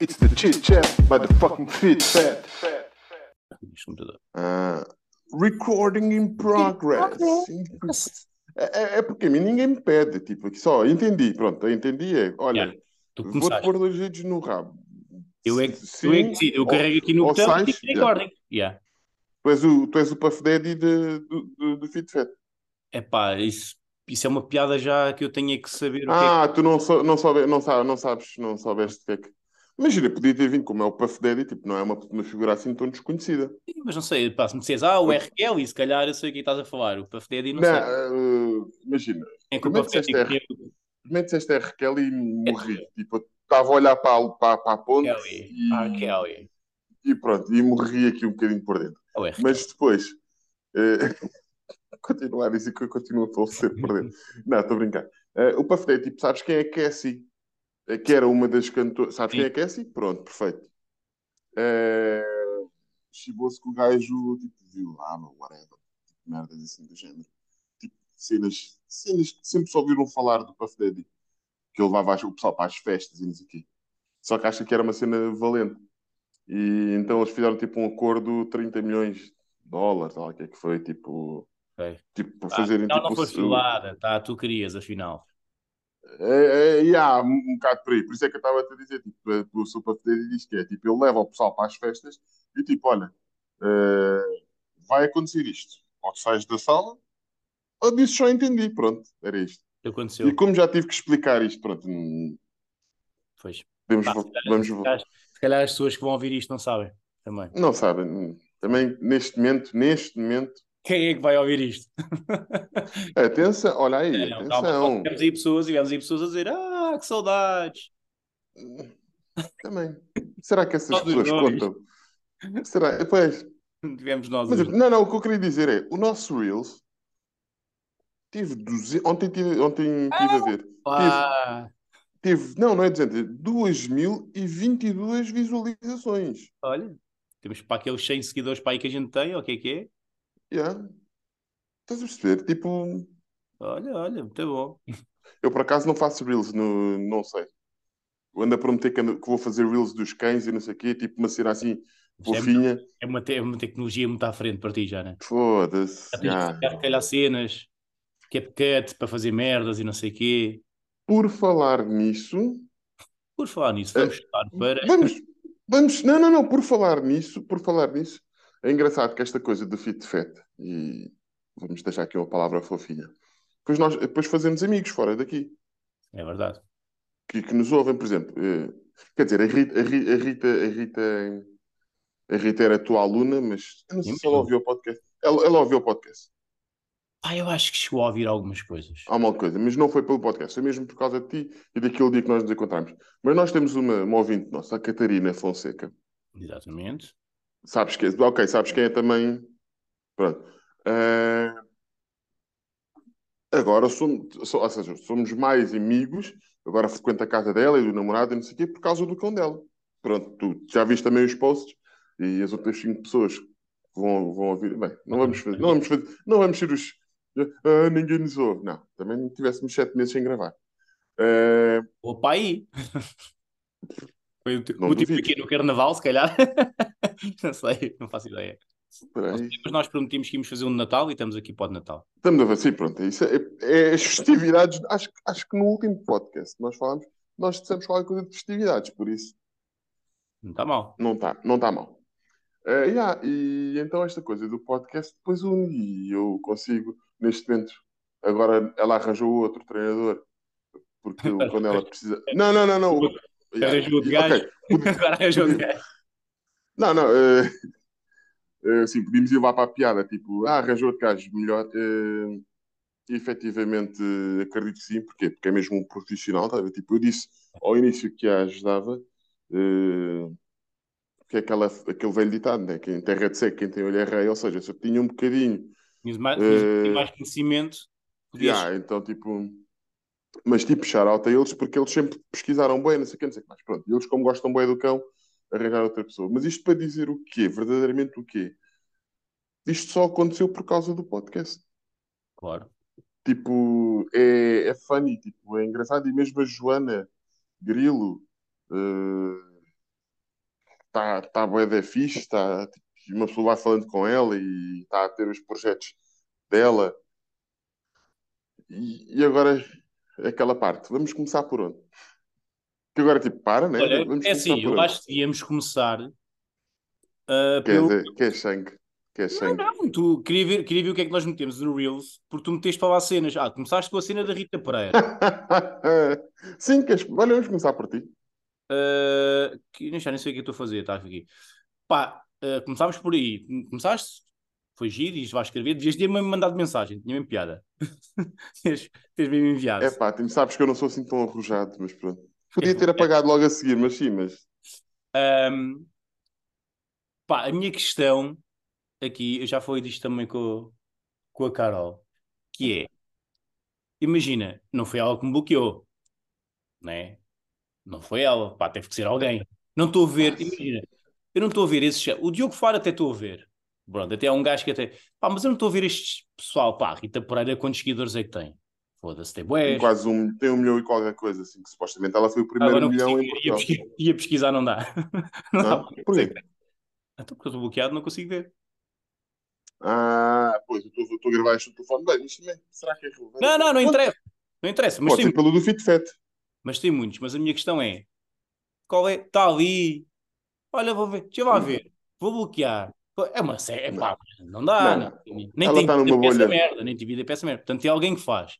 It's the chit chat by the fucking fit fat. Ah, recording in progress. É, é- é porque a mim ninguém me pede, tipo, só, entendi, pronto, eu entendi, é, olha, Yeah, vou-te começaste. pôr dois dedos no rabo. Eu é que, Se- eu é que sim, decido. Eu carrego aqui no botão e sais, digo yeah. recording. Yeah. Tu és o, tu és o Puff Daddy de, do, do, do Fit Fat. Epá, isso, isso é uma piada já que eu tenho que saber o que é Ah, tu não, sou, não, soube, não, sabes, não sabes, não soubeste o que é que... Imagina, podia ter vindo, como é o Puff Daddy, tipo, não é uma, uma figura assim tão desconhecida. é. Mas não sei, pá, se me disseres, ah, o R. Kelly, se calhar eu sei o que estás a falar. O Puff Daddy não, Não, sei. eh, imagina, É que primeiro disseste R. disseste R. Kelly e morri. Tipo, eu estava a olhar para, a- para, para a ponte Kelly. e, R. Kelly. e pronto, e morri aqui um bocadinho por dentro. É. Mas depois, eh, continuar a dizer que eu continuo a torcer por dentro. Não, estou a brincar. Eh, o Puff Daddy, tipo, sabes quem é Cassie? Eh, Que era uma das cantoras. Sabes quem é Cassie? Pronto, perfeito. Eh, Chibou-se que o gajo, tipo, viu lá, meu, whatever. Tipo, merdas assim do género. Tipo, cenas, cenas que sempre só ouviram falar do Puff Daddy. Que ele levava o pessoal para as festas e não sei o quê. Só que acha que era uma cena valente. E então eles fizeram tipo um acordo de 30 milhões de dólares, ou o que é que foi, tipo, Ok. tipo para Ah, fazerem não, tipo. não foi filada, tá? Tu querias, afinal. É, é, yeah, um, um bocado por aí. Por isso é que eu estava a te dizer, tipo, o Poder diz que é tipo, ele leva o pessoal para as festas e tipo, olha, eh, vai acontecer isto. Ou sais da sala, ou disse só entendi, pronto, era isto. Aconteceu? E como já tive que explicar isto, pronto, Pois. podemos, Pá, vo- se calhar- se calhar as pessoas que vão ouvir isto não sabem também. não sabem, hum, também neste momento, neste momento, Quem é que vai ouvir isto? atenção, olha aí, Não, calma, atenção. tivemos aí pessoas e tivemos aí pessoas a dizer ah, que saudades. Também. Será que essas pessoas contam? Será? Pois. Tivemos nós Mas, os- não, não, o que eu queria dizer é, o nosso Reels tive 200, ontem tive, ontem tive a ver. Ah, Tive, não, não é 200, 2022 visualizações. olha, temos para aqueles 100 seguidores para aí que a gente tem, ou o que é que é? Yeah. Estás a perceber? Tipo, Olha, olha, muito bom. eu por acaso não faço Reels, no, não sei. Eu ando a prometer que, ando- que vou fazer Reels dos cães e não sei o quê, tipo uma cena assim Isto é- fofinha. É uma, te- é uma tecnologia muito à frente para ti já, né? Foda-se. Tens yeah. que se calhar cenas, CapCut para fazer merdas e não sei o quê. Por falar nisso, Por falar nisso, vamos estar para. Vamos, vamos, não, não, não, por falar nisso, por falar nisso, é engraçado que esta coisa do fit fat, e vamos deixar aqui uma palavra fofinha, depois nós depois fazemos amigos fora daqui, É verdade. que, que nos ouvem, por exemplo, eh, quer dizer, a Rita, a Rita, a Rita, a Rita, a Rita era a tua aluna, mas eu não sei se ela ouviu o podcast. Ela, ela ouviu o podcast, Ah, eu acho que chegou a ouvir algumas coisas. há uma coisa, mas não foi pelo podcast, foi mesmo por causa de ti e daquele dia que nós nos encontramos. Mas nós temos uma, uma ouvinte nossa, a Catarina Fonseca, Exatamente. Sabes que ok, sabes quem é também. Pronto. Ah, agora somos, so- ou seja, somos mais amigos. Agora frequento a casa dela e do namorado e não sei o quê por causa do cão dela. Pronto, tu já viste também os posts e as outras cinco pessoas vão, vão ouvir. Bem, não vamos fazer, não vamos fazer, não vamos ser os. Ah, ninguém nos ouve. Não, também tivéssemos sete meses sem gravar. Ah, Opa aí! Foi o, Não o tipo aqui no carnaval, se calhar. não sei, não faço ideia. Mas nós prometimos que íamos fazer um de Natal e estamos aqui para o Natal. Estamos a ver, sim, pronto. Isso é, é as festividades. Acho, que- acho que no último podcast nós falamos, nós dissemos qualquer coisa de festividades, por isso Não está mal. não está não tá mal. Eh, yeah, e então esta coisa do podcast depois une e eu consigo, neste momento, agora ela arranjou outro treinador, porque eu, quando ela precisa. Não, não, não, não. Arranjou outro e- gajo. Agora arranjou um gajo. Não, não. eh, eh, sim, podíamos ir lá para a piada, tipo, ah, arranjou outro gajo melhor. e, efetivamente, acredito que sim. Porquê? Porque é mesmo um profissional, tá? Tipo, eu disse ao início que a ajudava, eh, que é aquela, aquele velho ditado, né? Que em terra de seco, quem tem olho é rei. Ou seja, se eu tinha um bocadinho Tinhas mais, Eh, mais conhecimento. Podias... Yeah, então, tipo, mas tipo, shout a eles porque eles sempre pesquisaram bem, não sei o que, não sei o que mais. Pronto, eles, como gostam bem do cão, arranjaram outra pessoa. Mas isto para dizer o quê? Verdadeiramente o quê? Isto só aconteceu por causa do podcast. Claro. Tipo, é, é funny, tipo, é engraçado. E mesmo a Joana Grilo, está tá bué da fixe, tá, tipo, uma pessoa vai falando com ela e está a ter os projetos dela. E, e agora aquela parte, vamos começar por onde? Que agora tipo, para, né? Olha, vamos é assim, eu onde? acho que íamos começar ah, Quer pelo. dizer, quer sangue, quer sangue. Não, tu queria ver, queria ver o que é que nós metemos no Reels, porque tu meteste para lá cenas. Ah, começaste com a cena da Rita Pereira. Sim, queres... olha, vamos começar por ti. Ah, que já nem sei o que eu estou a fazer, está aqui. Pá, ah, começámos por aí. Começaste, foi giro, e isto vai escrever. Devias ter-me mandado mensagem, tinha mesmo piada. Tens tens mesmo enviado. É pá, sabes que eu não sou assim tão arrojado, mas pronto. Podia ter apagado logo a seguir, mas sim, mas Ahm, pá, a minha questão aqui, eu já falei disto também com, com a Carol, que é, imagina, não foi ela que me bloqueou, né? Não foi ela, pá, teve que ser alguém. Não estou a ver, imagina, eu não estou a ver esses, o Diogo Faro até estou a ver, pronto, até há um gajo que até, pá, mas eu não estou a ver este pessoal, pá, Rita Pereira, quantos seguidores é que tem? Foda-se, tem quase um, tem um milhão e qualquer coisa, assim, que supostamente ela foi o primeiro Agora milhão consigo em ia, Portugal. pesquisar, ia pesquisar, não dá. Não dá Não? Porquê? dizer. Então, porque eu estou bloqueado, não consigo ver. Ah, pois, eu estou- a gravar isto no telefone. Bem, mas também, será que é relevante? Não, não, não interessa. Não interessa, mas Pode tem, pelo do FitFet. mas tem muitos. Mas a minha questão é: qual é? Está ali. Olha, vou ver. Deixa eu lá ver. Vou bloquear. É uma série. É pá, não dá. Não, Nem, nem Ela tem vida numa para essa merda. Nem tem vida para essa merda. Portanto, tem alguém que faz.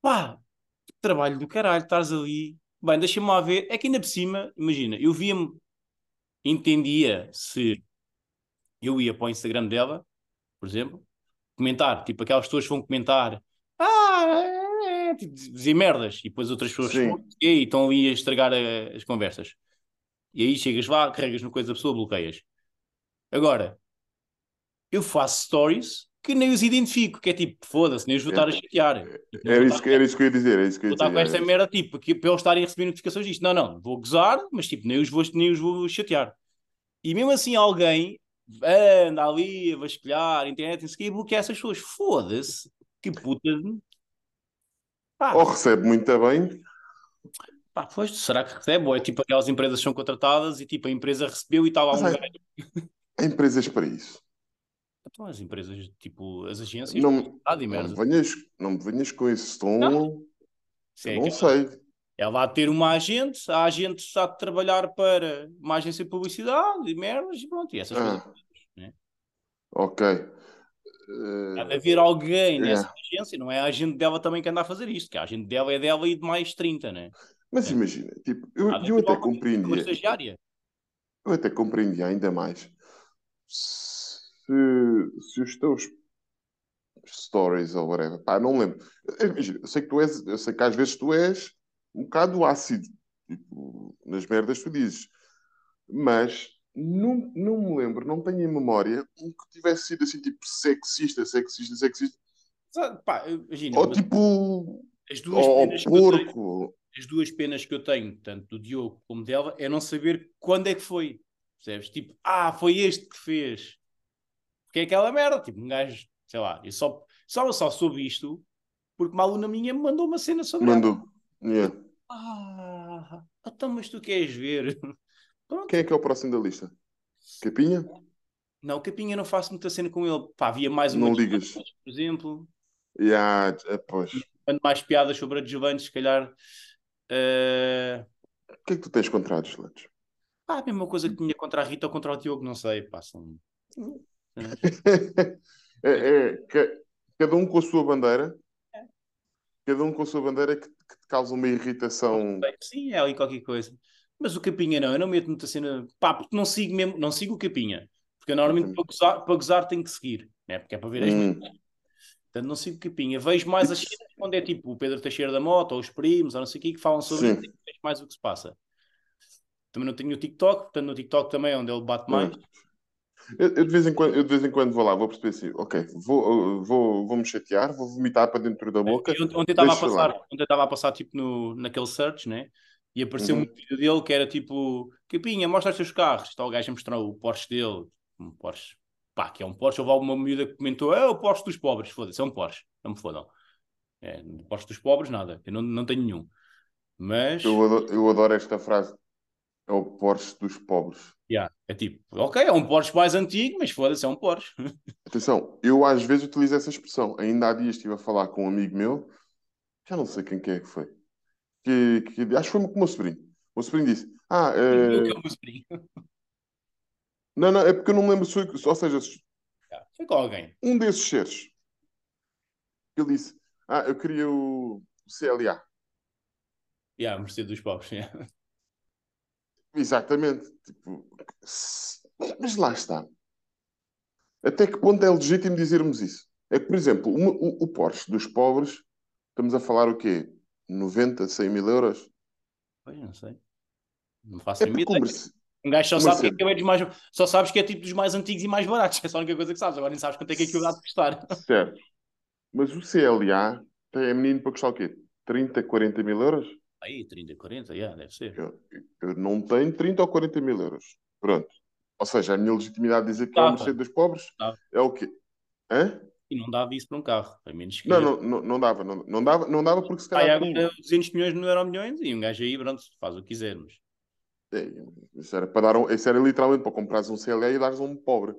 Pá, que trabalho do caralho. Estás ali. Bem, deixa-me lá ver. É que ainda por cima, imagina, eu via-me, entendia se eu ia para o Instagram dela, por exemplo, comentar, tipo aquelas pessoas que vão comentar, ah, é, é", tipo, dizer merdas, e depois outras pessoas respondem, e estão ali a estragar a- as conversas. E aí chegas lá, carregas no coisa da pessoa, bloqueias. Agora, eu faço stories que nem os identifico, que é tipo, foda-se, nem os vou estar a chatear. Tipo, não Era isso, que- era isso que eu ia dizer. Era isso que eu Vou ia estar com dizer. esta merda, tipo, que, para eles estarem a receber notificações disto. Não, não, vou gozar, mas tipo, nem os vou, nem os vou chatear. E mesmo assim, alguém anda ali a vasculhar a internet e, e bloqueia essas pessoas. Foda-se, que puta. de- Pá, Ou recebe muito bem, pá, pois, será que recebe? Ou é tipo aquelas empresas que são contratadas e tipo a empresa recebeu e está lá um é- gajo. Há empresas para isso. Então, as empresas, tipo, as agências, Não, não, me venhas, não me venhas com esse tom. Não. É não aquela- sei. Ela há de ter uma agente, a agente está a trabalhar para uma agência de publicidade e merdas e pronto, e essas Ah. coisas. Ok. Há de Eh, haver alguém nessa Yeah. agência, não é a agente dela também que anda a fazer isto, que a agente dela é dela e de mais 30, né? mas É. imagina, tipo, eu, eu até compreendia. Eu até compreendia ainda mais se, se os teus stories ou whatever, pá, não lembro. Eu, imagina, eu sei que tu és, eu sei que às vezes tu és um bocado ácido, tipo, nas merdas que tu dizes, mas não, não me lembro, não tenho em memória um que tivesse sido assim, tipo, sexista, sexista, sexista, pá, imagina, ou tipo, as duas ou tenho, porco. as duas penas que eu tenho, tanto do Diogo como dela, é não saber quando é que foi. Percebes? Tipo, ah, foi este que fez. Porque é aquela merda, tipo, um gajo, sei lá, eu só, só, só soube isto porque uma aluna minha me mandou uma cena sobre. Mandou. Yeah. Ah, então, mas tu queres ver? Pronto. Quem é que é o próximo da lista? Capinha? Não, Capinha não faço muita cena com ele. Pá, havia mais uma Não ligas. Por exemplo. Yeah, ah, pois. Quando mais piadas sobre a Giovanni, se calhar. eh, O que é que tu tens contra a Deslandes? Pá, a mesma coisa que tinha contra a Rita ou contra o Diogo, não sei. Pá, são... é, é, ca- cada um com a sua bandeira. Cada um com a sua bandeira que, que te causa uma irritação. Sim, é ali qualquer coisa. Mas o Capinha não, eu não meto muita cena. Pá, porque não sigo mesmo, não sigo o Capinha. Porque eu normalmente para gozar, para gozar tenho que seguir, né? porque é para ver as Hum. Portanto, não sigo o Capinha. Vejo mais as cenas quando é tipo o Pedro Teixeira da Moto ou os primos ou não sei o que que falam sobre Sim. isso. Vejo mais o que se passa. Também não tenho o TikTok, portanto no TikTok também é onde ele bate mais. Eu, eu de vez em quando, eu de vez em quando vou lá, vou perceber assim, ok, vou, vou, vou me chatear, vou vomitar para dentro da boca. E Ontem estava a passar, lá. ontem estava a passar tipo no, naquele search, né? E apareceu Uhum. um vídeo dele que era tipo, Capinha, mostra os teus carros. Está o gajo a mostrar o Porsche dele, um Porsche, pá, que é um Porsche. Houve alguma miúda que comentou, é o Porsche dos pobres, foda-se, é um Porsche, não me fodam. É, o Porsche dos pobres, nada, eu não, não tenho nenhum. Mas, Eu adoro, eu adoro esta frase. É o Porsche dos pobres. Yeah. É tipo, ok, é um Porsche mais antigo, mas foda-se, é um Porsche. Atenção, eu às vezes utilizo essa expressão. Ainda há dias estive a falar com um amigo meu, já não sei quem que é que foi, que, que acho que foi com o meu sobrinho. O meu sobrinho disse: Ah, eh, é o meu sobrinho. não, não, é porque eu não me lembro, se ou seja, Yeah. Foi com alguém. um desses seres. Ele disse: Ah, eu queria o CLA. Yeah, Mercedes dos pobres. yeah. Exatamente. Tipo, mas lá está. Até que ponto é legítimo dizermos isso? É que, por exemplo, uma- o, o Porsche dos pobres, estamos a falar o quê? 90, 100 mil euros? Pois, não sei. Não faço É ideia. Um gajo só sabe que é dos mais. Só sabes que é tipo dos mais antigos e mais baratos. É só a única coisa que sabes. Agora nem sabes quanto é que aquilo dá de custar. Certo. Mas o CLA é menino para custar o quê? 30, 40 mil euros? Aí, 30, 40, yeah, deve ser. Eu, eu não tenho 30 ou 40 mil euros. Pronto. Ou seja, a minha legitimidade de dizer que é o. Mercedes dos pobres Dava. é o quê? Hã? E não dava isso para um carro. A menos que. Não, não, não, não dava. Não, não dava. Não dava porque se calhar. agora 200 milhões no euro milhões e um gajo aí, pronto, faz o que quiser. Mas... É, isso era para dar um, isso era literalmente para comprares um CLA e dares um pobre.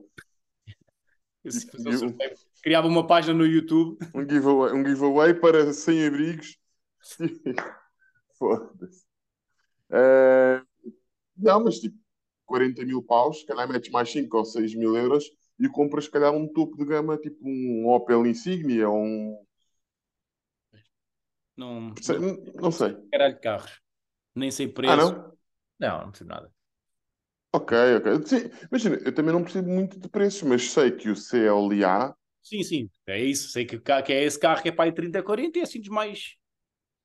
E- e um sorteio, criava uma página no YouTube. Um giveaway, um giveaway para sem abrigos. Foda-se. Eh, não, mas tipo, 40 mil paus, se calhar metes mais 5 ou 6 mil euros e compras, se calhar, um topo de gama, tipo um Opel Insignia ou um. Não, sei- não Não sei. caralho de carros. Nem sei Ah, preço. não? não, não percebo nada. Ok, ok. Sim, imagina, eu também não percebo muito de preços, mas sei que o CLA. Sim, sim, é isso. Sei que, que é esse carro que é para aí 30, 40 e é assim dos mais.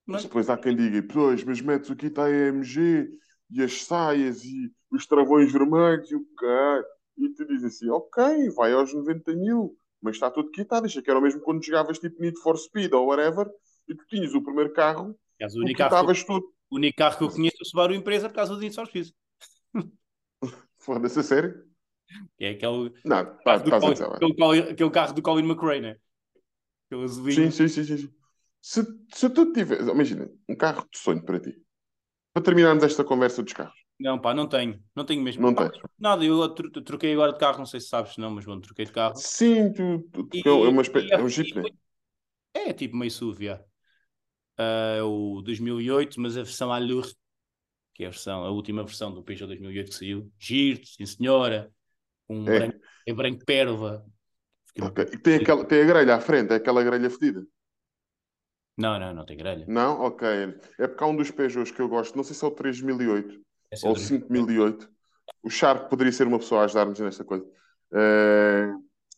Mas depois há quem diga, pois, mas metes está a AMG e as saias e os travões vermelhos e o caralho. E tu dizes assim, ok, vai aos 90 mil, mas está tudo quitado. Isto é que era o mesmo quando jogavas tipo Need for Speed ou whatever e tu tinhas o primeiro carro, aliás, o tu único carro, que tudo. o único carro que eu conheço é o Subaru Empresa por causa do Need for Speed. Foda-se, a sério? Que é aquele, Não, tá, carro do estás a Colin, vai. aquele, aquele carro do Colin McRae, né? Aquele azulinho. Sim, sim, sim, sim. Se, se tu tiveres, imagina, um carro de sonho para ti, para terminarmos esta conversa dos carros, Não, pá, não tenho. Não tenho mesmo. não Pá, tens? Nada, eu tro- troquei agora de carro, não sei se sabes, não, mas bom, troquei de carro. Sim, tu, tu, E- é, uma espé- e- é um Jeep, né? É tipo meio SUV, já. Ah, é o 2008, mas a versão Allure, que é a, versão, a última versão do Peugeot 2008 que saiu. Giro, sim senhora, um É. branco, é branco pérola. Fiquei Ok. pouco- E tem, aquela, tem a grelha à frente, é aquela grelha fedida. Não, não, não tem grelha. Não? Ok. É porque há um dos Peugeots que eu gosto, não sei se é o 3008 Esse é ou o o do- 5008. O Sharp poderia ser uma pessoa a ajudar-nos nesta coisa.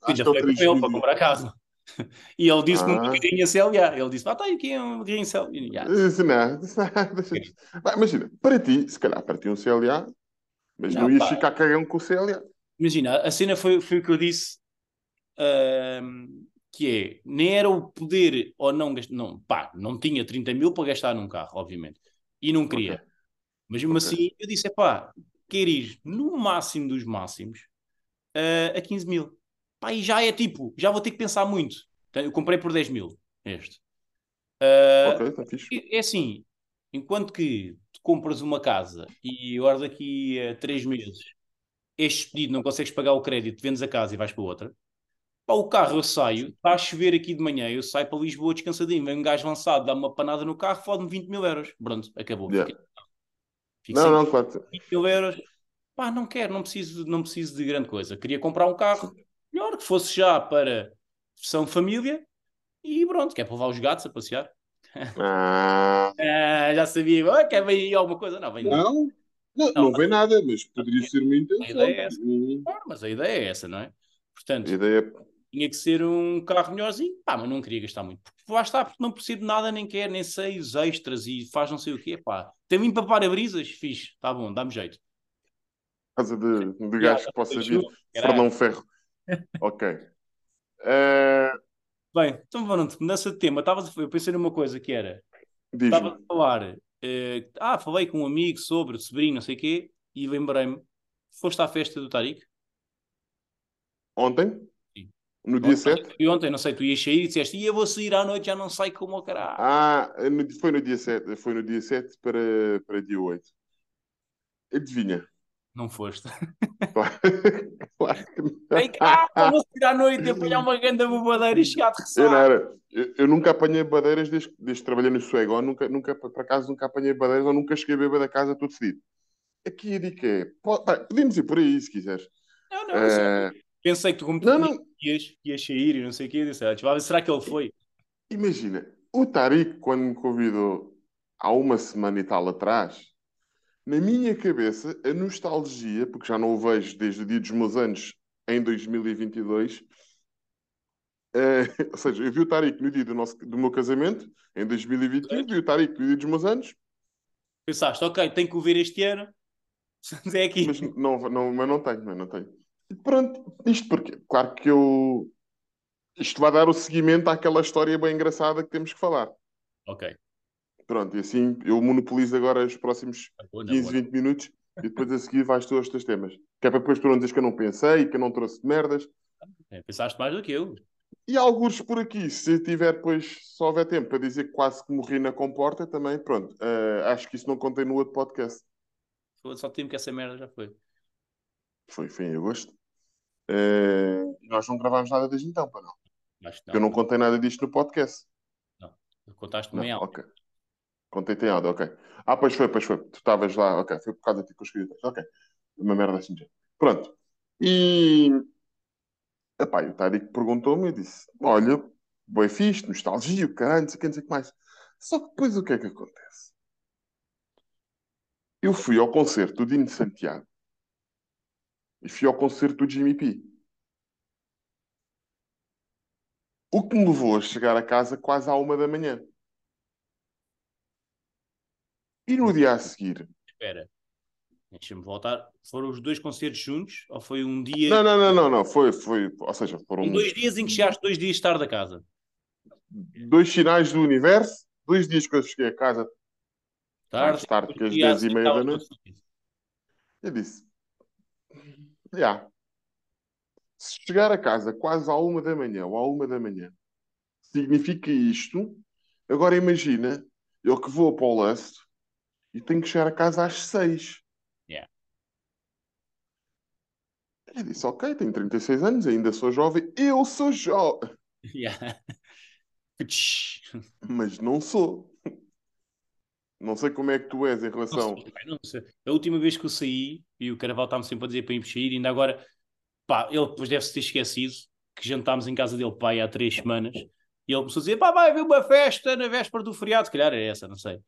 Ainda que é falei com ele para 3008. comprar carro. E ele disse-me uma Ah. carrinha CLA. Ele disse: Ah, tá aqui um carrinho CLA. E, "Ya." Isso não, isso não, deixa. Vai, Imagina, para ti, se calhar para ti um CLA, mas não, Não, ias pá. ficar cagão com o CLA. Imagina, a cena foi, foi o que eu disse, ahm, que é, nem era o poder ou não gastar, não, pá, não tinha 30 mil para gastar num carro, obviamente, e não queria. Ok. Mas mesmo Ok. assim, eu disse, pá, quer ir no máximo dos máximos ah, a 15 mil. Pá, e já é tipo, já vou ter que pensar muito. Então, Eu comprei por 10 mil, este. Ah, Ok, está fixe. é assim, enquanto que tu compras uma casa e agora daqui a 3 meses este pedido não consegues pagar o crédito, vendes a casa e vais para outra. Pá, o carro eu saio, está a chover aqui de manhã, eu saio para Lisboa descansadinho, vem um gajo lançado, dá-me uma panada no carro, fode-me 20 mil euros. Pronto, acabou. Yeah. Fiquei- Fico Não, não, claro. 20 mil euros. Pá, não quero, não preciso, não preciso de grande coisa. Queria comprar um carro melhor, que fosse já para versão família e pronto, que é para levar os gatos a passear. Ah, Ah, já sabia, ah, quer vir alguma coisa? Não, vem não, não, não vem nada, mas poderia ser uma A intenção. ideia é essa. Hum, Claro, mas a ideia é essa, não é? A Portanto, ideia tinha que ser um carro melhorzinho, pá, mas não queria gastar muito. Porque lá está, porque não preciso de nada, nem quer, nem sei os extras e faz não sei o quê, pá. Tem vindo para para-brisas, fixe, tá bom, dá-me jeito. casa de, de gajo que possa vir. Fernão Ferro. Ok. Eh, Bem, então pronto, mudança de tema. Tava, eu pensei numa coisa que era, estava a falar, eh, ah, falei com um amigo sobre sobrinho, não sei o quê, e lembrei-me, foste à festa do Tariq? ontem. No dia 7, E ontem, não sei, tu ias sair e disseste, e eu vou sair à noite, já não sei como ao caralho. ah, foi no dia 7, foi no dia 7 para, para dia 8. Adivinha. Não foste. Claro, claro que não. Vem cá, vamos sair à noite e apanhar uma grande bobadeira e chegar de Eu, não ressaca. era, eu, eu nunca apanhei badeiras desde, desde que trabalhei no Suego. Nunca, nunca, por acaso, nunca apanhei badeiras ou nunca cheguei a beber da casa todo fedido. Aqui a dica é: podemos ir por aí se quiseres. Não, não, só Eh, pensei que tu, como não, não, ias, ias sair e não sei o quê, eu disse, "Ah, será que ele foi? imagina, o Tariq, quando me convidou há uma semana e tal atrás, na minha cabeça, a nostalgia, porque já não o vejo desde o dia dos meus anos em 2022, eh, ou seja, eu vi o Tariq no dia do, nosso, do meu casamento, em 2021, vi o Tariq no dia dos meus anos, Pensaste, ok, tenho que o ver este ano. É aqui. mas não, não, mas não tenho, mas não tenho. E pronto, isto porque, claro que eu. Isto vai dar o seguimento àquela história bem engraçada que temos que falar. Ok. Pronto, e assim eu monopolizo agora os próximos Na boa, na 15, boa. 20 minutos e depois a seguir vais tu aos teus temas. Que é para depois tu não dizes que eu não pensei, que eu não trouxe de merdas. É, pensaste mais do que eu. E alguns por aqui, se tiver depois, se houver tempo para dizer que quase que morri na comporta, também, pronto. eh, acho que isso não contém no outro podcast. Só tempo que essa merda já foi. Foi, foi em agosto. E nós não gravámos nada desde então, para não. Porque eu não contei nada disto no podcast. Contaste-me Não, em algo. ok. Contei em áudio, ok. Ah, pois foi, pois foi. Tu estavas lá, ok. Foi por causa de ti que eu. Ok. Uma merda assim. de género. Pronto. E. Epá, e o Tariq perguntou-me e eu disse: Olha, boi fixe, nostalgia, o caralho, não sei o que, não sei o que mais. Só que depois o que é que acontece? Eu fui ao concerto do Dino Santiago e fui ao concerto do Jimmy P. O que me levou a chegar a casa quase à uma da manhã. E no dia a seguir, Espera. Deixa-me voltar. Foram os dois concertos juntos? Ou foi um dia. Não, não, não, não, não. Foi, foi, ou seja, foram Foram dois dias em que chegaste dois dias tarde a casa. dois sinais do universo, dois dias que eu cheguei a casa Tarde. mais tarde que as às 10 e meia da noite. Eu disse: Já. Se chegar a casa quase à uma da manhã ou à uma da manhã, significa isto. Agora imagina, eu que vou para o Lust e tenho que chegar a casa às seis. Yeah. Eu disse: Ok, tenho 36 anos, ainda sou jovem. Eu sou jovem, Yeah. mas não sou. Não sei como é que tu és em Não relação. sei, pá, não sei. A última vez que eu saí, e o Caraval está-me sempre a dizer para ir mexer, ainda agora, pá, ele depois deve-se ter esquecido que jantámos em casa dele, pai, há três semanas, e ele começou a dizer, pá, vai haver uma festa na véspera do feriado, se calhar é essa, não sei.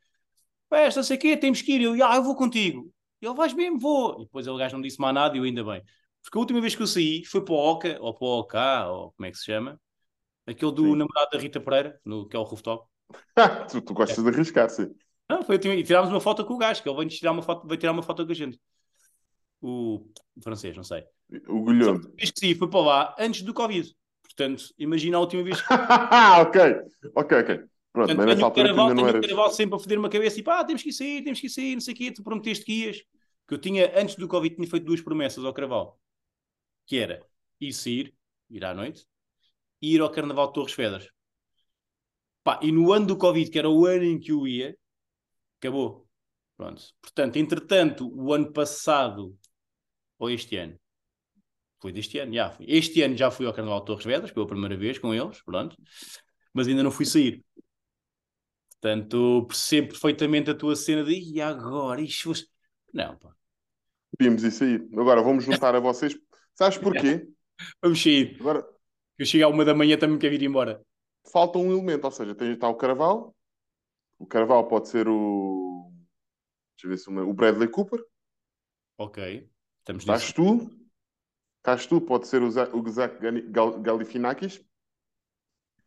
Festa, sei o quê, temos que ir. Eu, ah, eu vou contigo. Ele, vais mesmo, vou. E depois ele, gajo não disse mais nada e eu ainda bem. Porque a última vez que eu saí foi para o Oca, ou para o OK, ou como é que se chama, aquele do Sim. namorado da Rita Pereira, no, que é o rooftop. tu, tu gostas de arriscar, sim. Não, foi, e tirámos uma foto com o gajo, que ele veio tirar uma foto, veio tirar uma foto com a gente. O francês, não sei. O Guilherme. Vez que sim, foi para lá antes do Covid. Portanto, imagina a última vez que. ok, ok, ok. Pronto, Portanto, mas Caraval, ainda não sempre a foder uma cabeça e pá, temos que ir sair, temos que ir sair, não sei o quê, tu prometeste que ias. Que eu tinha, antes do Covid, tinha feito duas promessas ao Caraval. Que era ir sair, ir à noite, e ir ao Carnaval de Torres Vedras. Pá, e no ano do Covid, que era o ano em que eu ia, acabou. Pronto. Portanto, entretanto, o ano passado, ou este ano, foi deste ano, já foi. Este ano já fui ao Carnaval de Torres Vedras, pela primeira vez com eles, pronto. Mas ainda não fui sair. Portanto, percebo perfeitamente a tua cena de e agora? Isto fosse... Não, pá. Podíamos ir sair. Agora vamos juntar a vocês. Sabes porquê? Vamos sair. Agora Eu chego à uma da manhã também quero ir embora. falta um elemento, ou seja, tem, está o Caraval. O Caraval pode ser o. Deixa eu ver se o Bradley Cooper. Ok. Estamos Estás tu. Estás tu, pode ser o Zach, o Zach Gani- Gal- Galifianakis.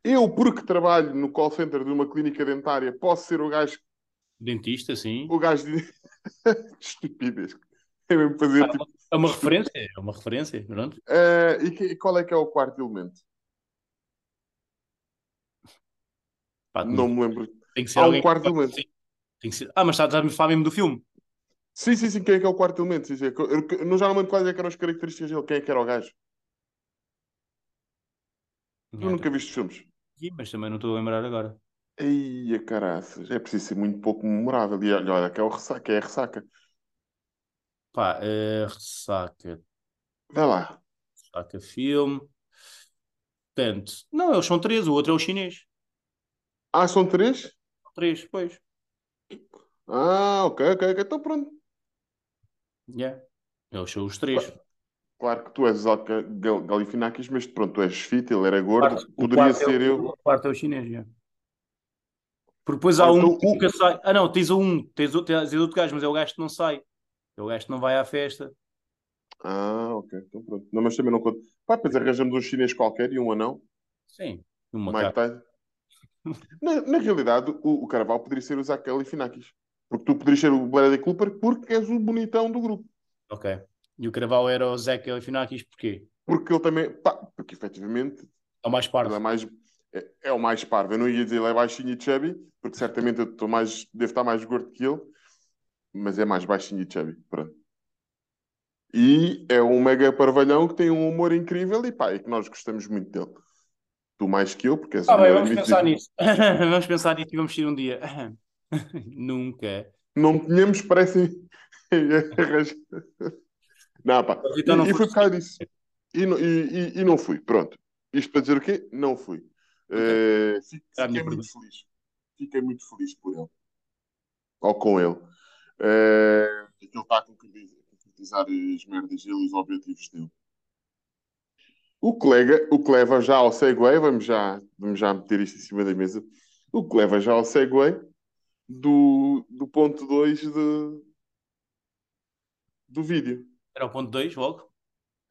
Eu, porque trabalho no call center de uma clínica dentária, posso ser o gajo. Dentista, sim. O gajo de. Estupidez. É mesmo fazer tipo. É uma referência. É uma referência. Pronto. Eh, e que- qual é que é o quarto elemento? Pá, Não me lembro. Tem que ser Há um quarto elemento. Sim. Tem que ser... Ah, mas estás a me falar mesmo do filme. Sim, sim, sim. Quem é que é o quarto elemento? Sim, sim. Eu, eu não já não lembro quais é que eram as características dele. Quem é que era o gajo? Tu nunca viste filmes? Sim, mas também não estou a lembrar agora. Eia, caraças. É preciso ser muito pouco memorável. E olha, olha que é, o ressaca, é a ressaca. Pá, uh, ressaca. Vai lá. Ressaca filme. Portanto, não, eles são três, o outro é o chinês. Ah, são três? Três, pois. Ah, ok, ok, ok. Então pronto. Yeah. Eles são os três. Claro, claro que tu és Alca- Gal- Galifianakis, mas pronto, tu és fit, ele era gordo, Quarto- poderia é ser o- eu. O quarto é o chinês, yeah. Porque depois há um então que nunca sai. Ah, não, tens um, tens, o- tens outro gajo, mas é o gajo que não sai. É o gajo que não vai à festa. Ah, ok, então pronto. Não, mas também não conto. Pá, depois arranjamos um chinês qualquer e um anão, Sim, cara. Tyson. Na, na realidade, o, o Carvalho poderia ser o Zach Galifianakis. Porque tu poderias ser o Bradley Cooper porque és o bonitão do grupo. Ok. E o Carvalho era o Zé Galifianakis, porquê? Porque ele também. Pá, porque efetivamente É o mais ele é parvo. mais. É, é o mais parvo. Eu não ia dizer ele é baixinho e chubby, porque certamente eu estou mais, devo estar mais gordo que ele, mas é mais baixinho e chubby. Pronto. E é um mega parvalhão que tem um humor incrível e pá, é que nós gostamos muito dele. Tu mais que eu, porque és Ah, o bem, vamos pensar nisso. vamos pensar nisso e vamos ir um dia. Nunca. Não tínhamos, parecem. não, pá. Então não e, e foi por causa disso. E, não- e, e- não fui. Pronto. Isto para dizer o quê? Não fui. A minha fiquei muito feliz. Fiquei muito feliz por ele. Ou com ele. Que ele está a concretizar, as merdas dele e os objetivos dele. O que, lega- o que leva já ao segue, vamos já, vamos já meter isto em cima da mesa. O que leva já ao segue do, do ponto 2 de, do vídeo. Era o ponto 2, logo.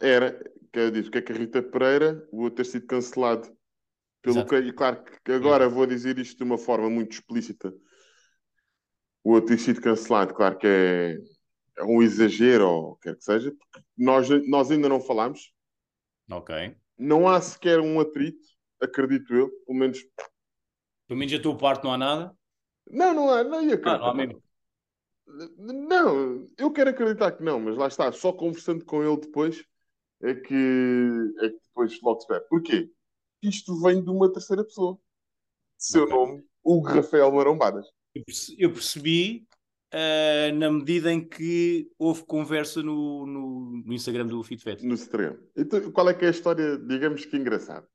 Era, que eu disse, que é que a Rita Pereira, o outro ter sido cancelado pelo Exato. que, e claro que agora vou dizer isto de uma forma muito explícita. O outro ter sido cancelado, claro que é, é um exagero, ou quer que seja, porque nós, nós ainda não falámos, Ok. não há sequer um atrito, acredito eu, pelo menos. Pelo menos a tua parte não há nada. Não, não há, não ia Ah, não há mesmo. Não, eu quero acreditar que não, mas lá está, só conversando com ele depois é que, é que depois logo se vê. Porquê? Isto vem de uma terceira pessoa. Seu nome, Hugo Rafael Marombadas. Eu perce- Eu percebi ah, na medida em que houve conversa no, no, no Instagram do FitFet. no Instagram. Então, qual é que é a história, digamos que engraçada?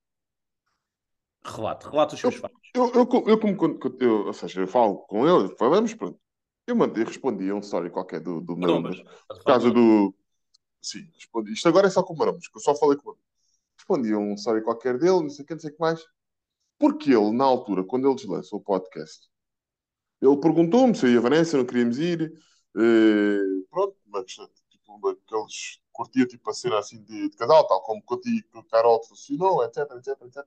Relata, relata os seus Eu- fatos. Eu, eu, eu como quando- eu, ou seja, eu falo com ele, falamos, pronto. Eu mandei, respondi a um story qualquer do, do Marombas. Por causa do. Sim, respondi. Isto agora é só com o Marombas, que eu só falei com ele. Respondi a um story qualquer dele, não sei o que, não sei o que mais. Porque ele, na altura, quando eles lançam o podcast, ele perguntou-me se eu e a Vanessa não queríamos ir. eh, pronto, mas tipo, aqueles curtia tipo a ser assim de, de casal, tal como contigo, que o Carol funcionou, etc, etc, etc.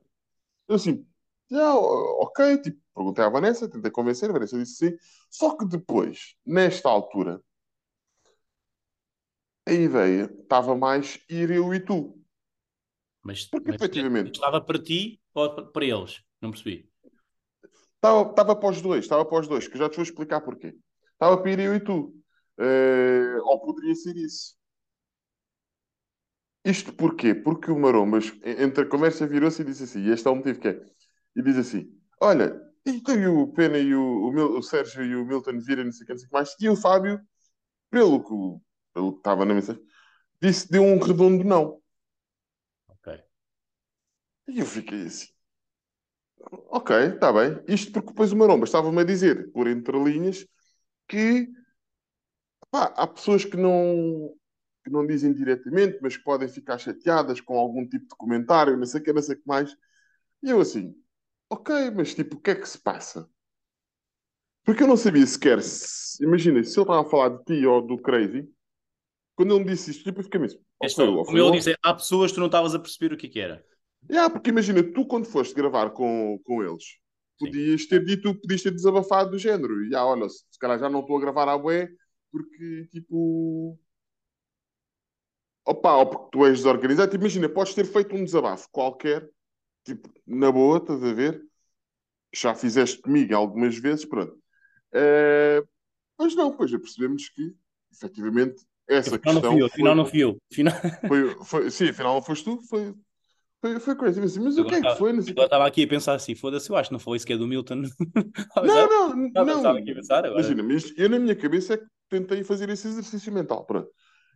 Eu assim, "Já, ok, tipo, perguntei à Vanessa, tentei convencer, a Vanessa disse sim. Só que depois, nesta altura, a ideia estava mais ir eu e tu. Mas, Porque, mas efetivamente- estava para ti ou pa- para eles? Não percebi. Estava, estava para os dois, estava para os dois, que já te vou explicar porquê. Estava para ir eu e tu. Eh, ou poderia ser isso. Isto porquê? Porque o Marombas, entre a conversa, virou-se e disse assim: e este é o motivo que é. E diz assim: Olha, e tu e o Pena e o, o, Mil- o Sérgio e o Milton viram, não sei o que, não sei o que mais, e o Fábio, pelo que, pelo que estava na mensagem, disse: deu um redondo não. Ok. E eu fiquei assim. Ok, está bem. Isto porque depois o Maromba estava-me a dizer, por entre linhas, que pá, há pessoas que não, que não dizem diretamente, mas que podem ficar chateadas com algum tipo de comentário, não sei o que, não sei o que mais. E eu assim, ok, mas tipo, o que é que se passa? Porque eu não sabia sequer se. Imagina, se ele estava a falar de ti ou do Crazy, quando ele me disse isto, tipo, eu fiquei mesmo. É ou só, foi eu, ou como ele disse, há pessoas que tu não estavas a perceber o que, que era. Yeah, porque imagina, tu quando foste gravar com, com eles, Sim. podias ter dito, podias ter desabafado do género. E ah, olha, se se calhar já não estou a gravar à bué, porque tipo. Opa, ou porque tu és desorganizado. Imagina, podes ter feito um desabafo qualquer, tipo, na boa, estás a ver? Já fizeste comigo algumas vezes, pronto. Eh, mas não, pois já percebemos que, efetivamente, essa Afinal não questão fui eu, afinal não fui eu. Afinal... foi, foi- sim, afinal não foste tu, foi, foi, foi crazy. Mas, mas o que é que foi? Não o Agora estava aqui a pensar assim, foda-se, eu acho que não foi sequer do Milton. Não, não, Não, não. estava aqui a pensar agora. Imagina, mas eu na minha cabeça é que tentei fazer esse exercício mental. Pronto.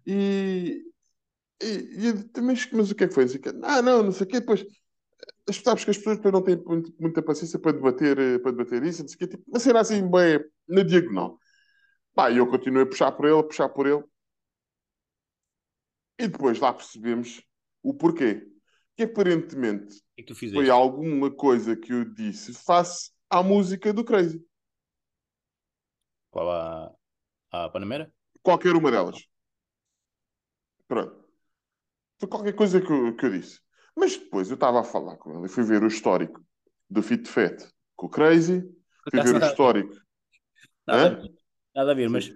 E, e, e mas, mas o que é que foi? Ah, não, não sei o quê. Depois, sabes que as pessoas não têm muita paciência para debater, eh, para debater isso. Não sei o quê. Tipo, uma cena assim, bem, na diagonal. Pá, e eu continuei a puxar por ele, a puxar por ele. E depois lá percebemos o porquê. Que aparentemente que foi alguma coisa que eu disse face à música do Crazy. Qual a, a Panamera? Qualquer uma delas. Pronto. Foi qualquer coisa que eu, que eu disse. Mas depois eu estava a falar com ele e fui ver o histórico do Fit Fat com o Crazy, fui ver o histórico. Nada, nada a ver, mas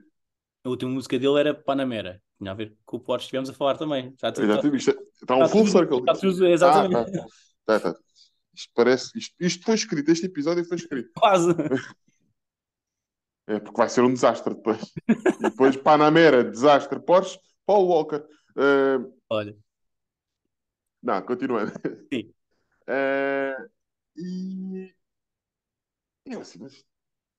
a última música dele era Panamera. Tinha a ver com o Porsche estivemos a falar também. Já, isto, está um full circle. Exatamente. Ah, tá. Tá, tá. Isto parece. Isto, isto foi escrito, este episódio foi escrito. Quase. É porque vai ser um desastre depois. depois Panamera, desastre. Porsche, Paul Walker. Uh... Olha. Não, continuando. Sim. Uh... E eu assim, mas.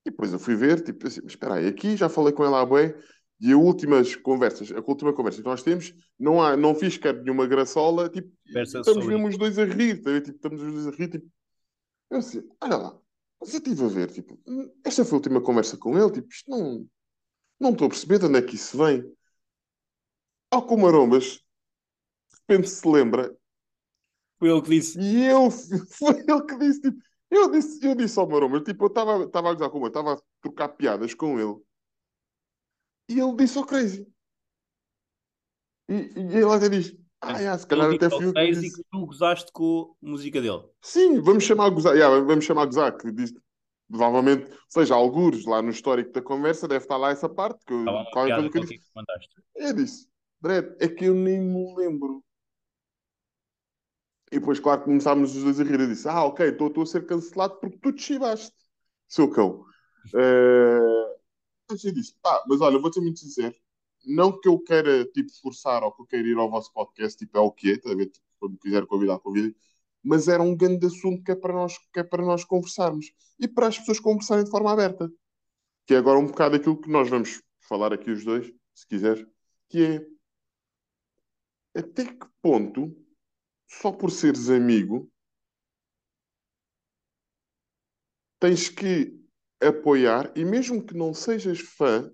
E depois eu fui ver, tipo assim, mas espera aí, aqui já falei com ela há bem, e as últimas conversas, a última conversa que nós temos, não, há, não fiz quer nenhuma graçola, tipo, Conversa estamos mesmo os dois a rir, tá? tipo, estamos os dois a rir, tipo, eu assim, olha lá, mas eu estive a ver, tipo, esta foi a última conversa com ele, tipo, isto não, não estou a perceber de onde é que isso vem. Ao com marombas, de repente se lembra. Foi ele que disse. E eu, foi ele que disse, tipo, eu disse, eu disse ao marombas, tipo, eu estava a gozar com ele, estava a trocar piadas com ele. E ele disse ao Crazy. E, e ele até diz: Ah, yeah, se calhar até fui o Crazy que tu gozaste com a música dele. Sim, vamos chamar a gozar. Yeah, vamos chamar a gozar. Que diz, provavelmente, seja, algures lá no histórico da conversa, deve estar lá essa parte. Que, coisa que eu disse. Eu disse: Brett, é que eu nem me lembro. E depois, claro, começámos os dois a rir. Eu disse: Ah, ok, estou a ser cancelado porque tu te chivaste, seu cão. Uh, eu disse, pá, mas olha, vou-te muito sincero, não que eu queira, tipo, forçar ou que eu queira ir ao vosso podcast, tipo, é o que é, tá? Tipo, quando quiser convidar, convide, mas era um grande assunto que é, para nós, que é para nós conversarmos e para as pessoas conversarem de forma aberta. Que é agora um bocado aquilo que nós vamos falar aqui os dois, se quiser, que é até que ponto, só por seres amigo, tens que apoiar, e mesmo que não sejas fã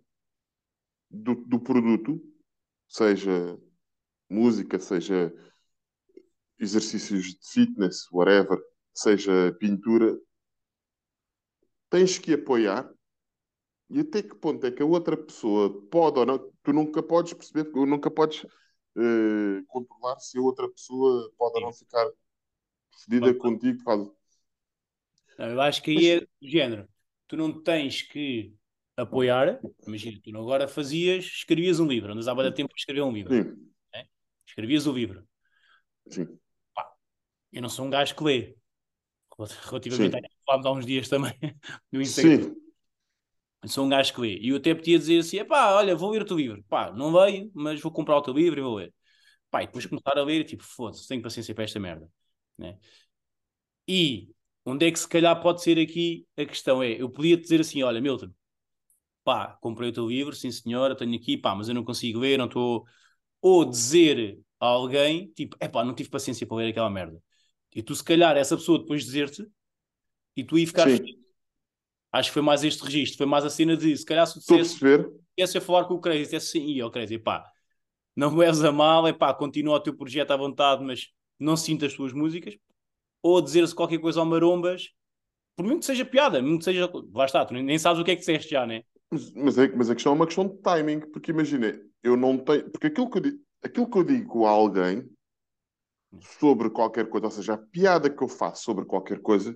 do, do produto, seja música, seja exercícios de fitness, whatever, seja pintura, tens que apoiar. E até que ponto é que a outra pessoa pode ou não, tu nunca podes perceber, nunca podes uh, controlar se a outra pessoa pode ou não ficar fedida contigo. Eu acho que aí é do género tu não tens que apoiar. Imagina, tu agora fazias, escrevias um livro, andas há muito tempo a escrever um livro. Né? Escrevias o livro. Sim. Pá, eu não sou um gajo que lê. Relativamente a falámos há uns dias também no Instagram. Sim. Sou um gajo que lê. E eu até podia dizer assim: pá, olha, vou ler o teu livro. Pá, não leio, mas vou comprar o teu livro e vou ler. Pá, e depois começar a ler, tipo, foda-se, tenho paciência para esta merda. Né? E Onde é que se calhar pode ser aqui a questão? É, eu podia dizer assim: olha, Milton, pá, comprei o teu livro, sim senhora, tenho aqui, pá, mas eu não consigo ler, não estou. Ou dizer a alguém, tipo, é pá, não tive paciência para ler aquela merda. E tu, se calhar, essa pessoa depois dizer-te, e tu aí ficar Acho que foi mais este registro, foi mais a cena de, se calhar, se tu dissesse, a falar com o Crazy, dissesse assim, e o Crazy, pá, não és a mal, é pá, continua o teu projeto à vontade, mas não sinta as tuas músicas, ou dizer-se qualquer coisa ao marombas, por muito que seja piada, muito que seja. Lá está, tu nem sabes o que é que disseste já, né? Mas, mas, é, mas a questão é uma questão de timing, porque imagina, eu não tenho. Porque aquilo que eu, digo, aquilo que eu digo a alguém sobre qualquer coisa, ou seja, a piada que eu faço sobre qualquer coisa,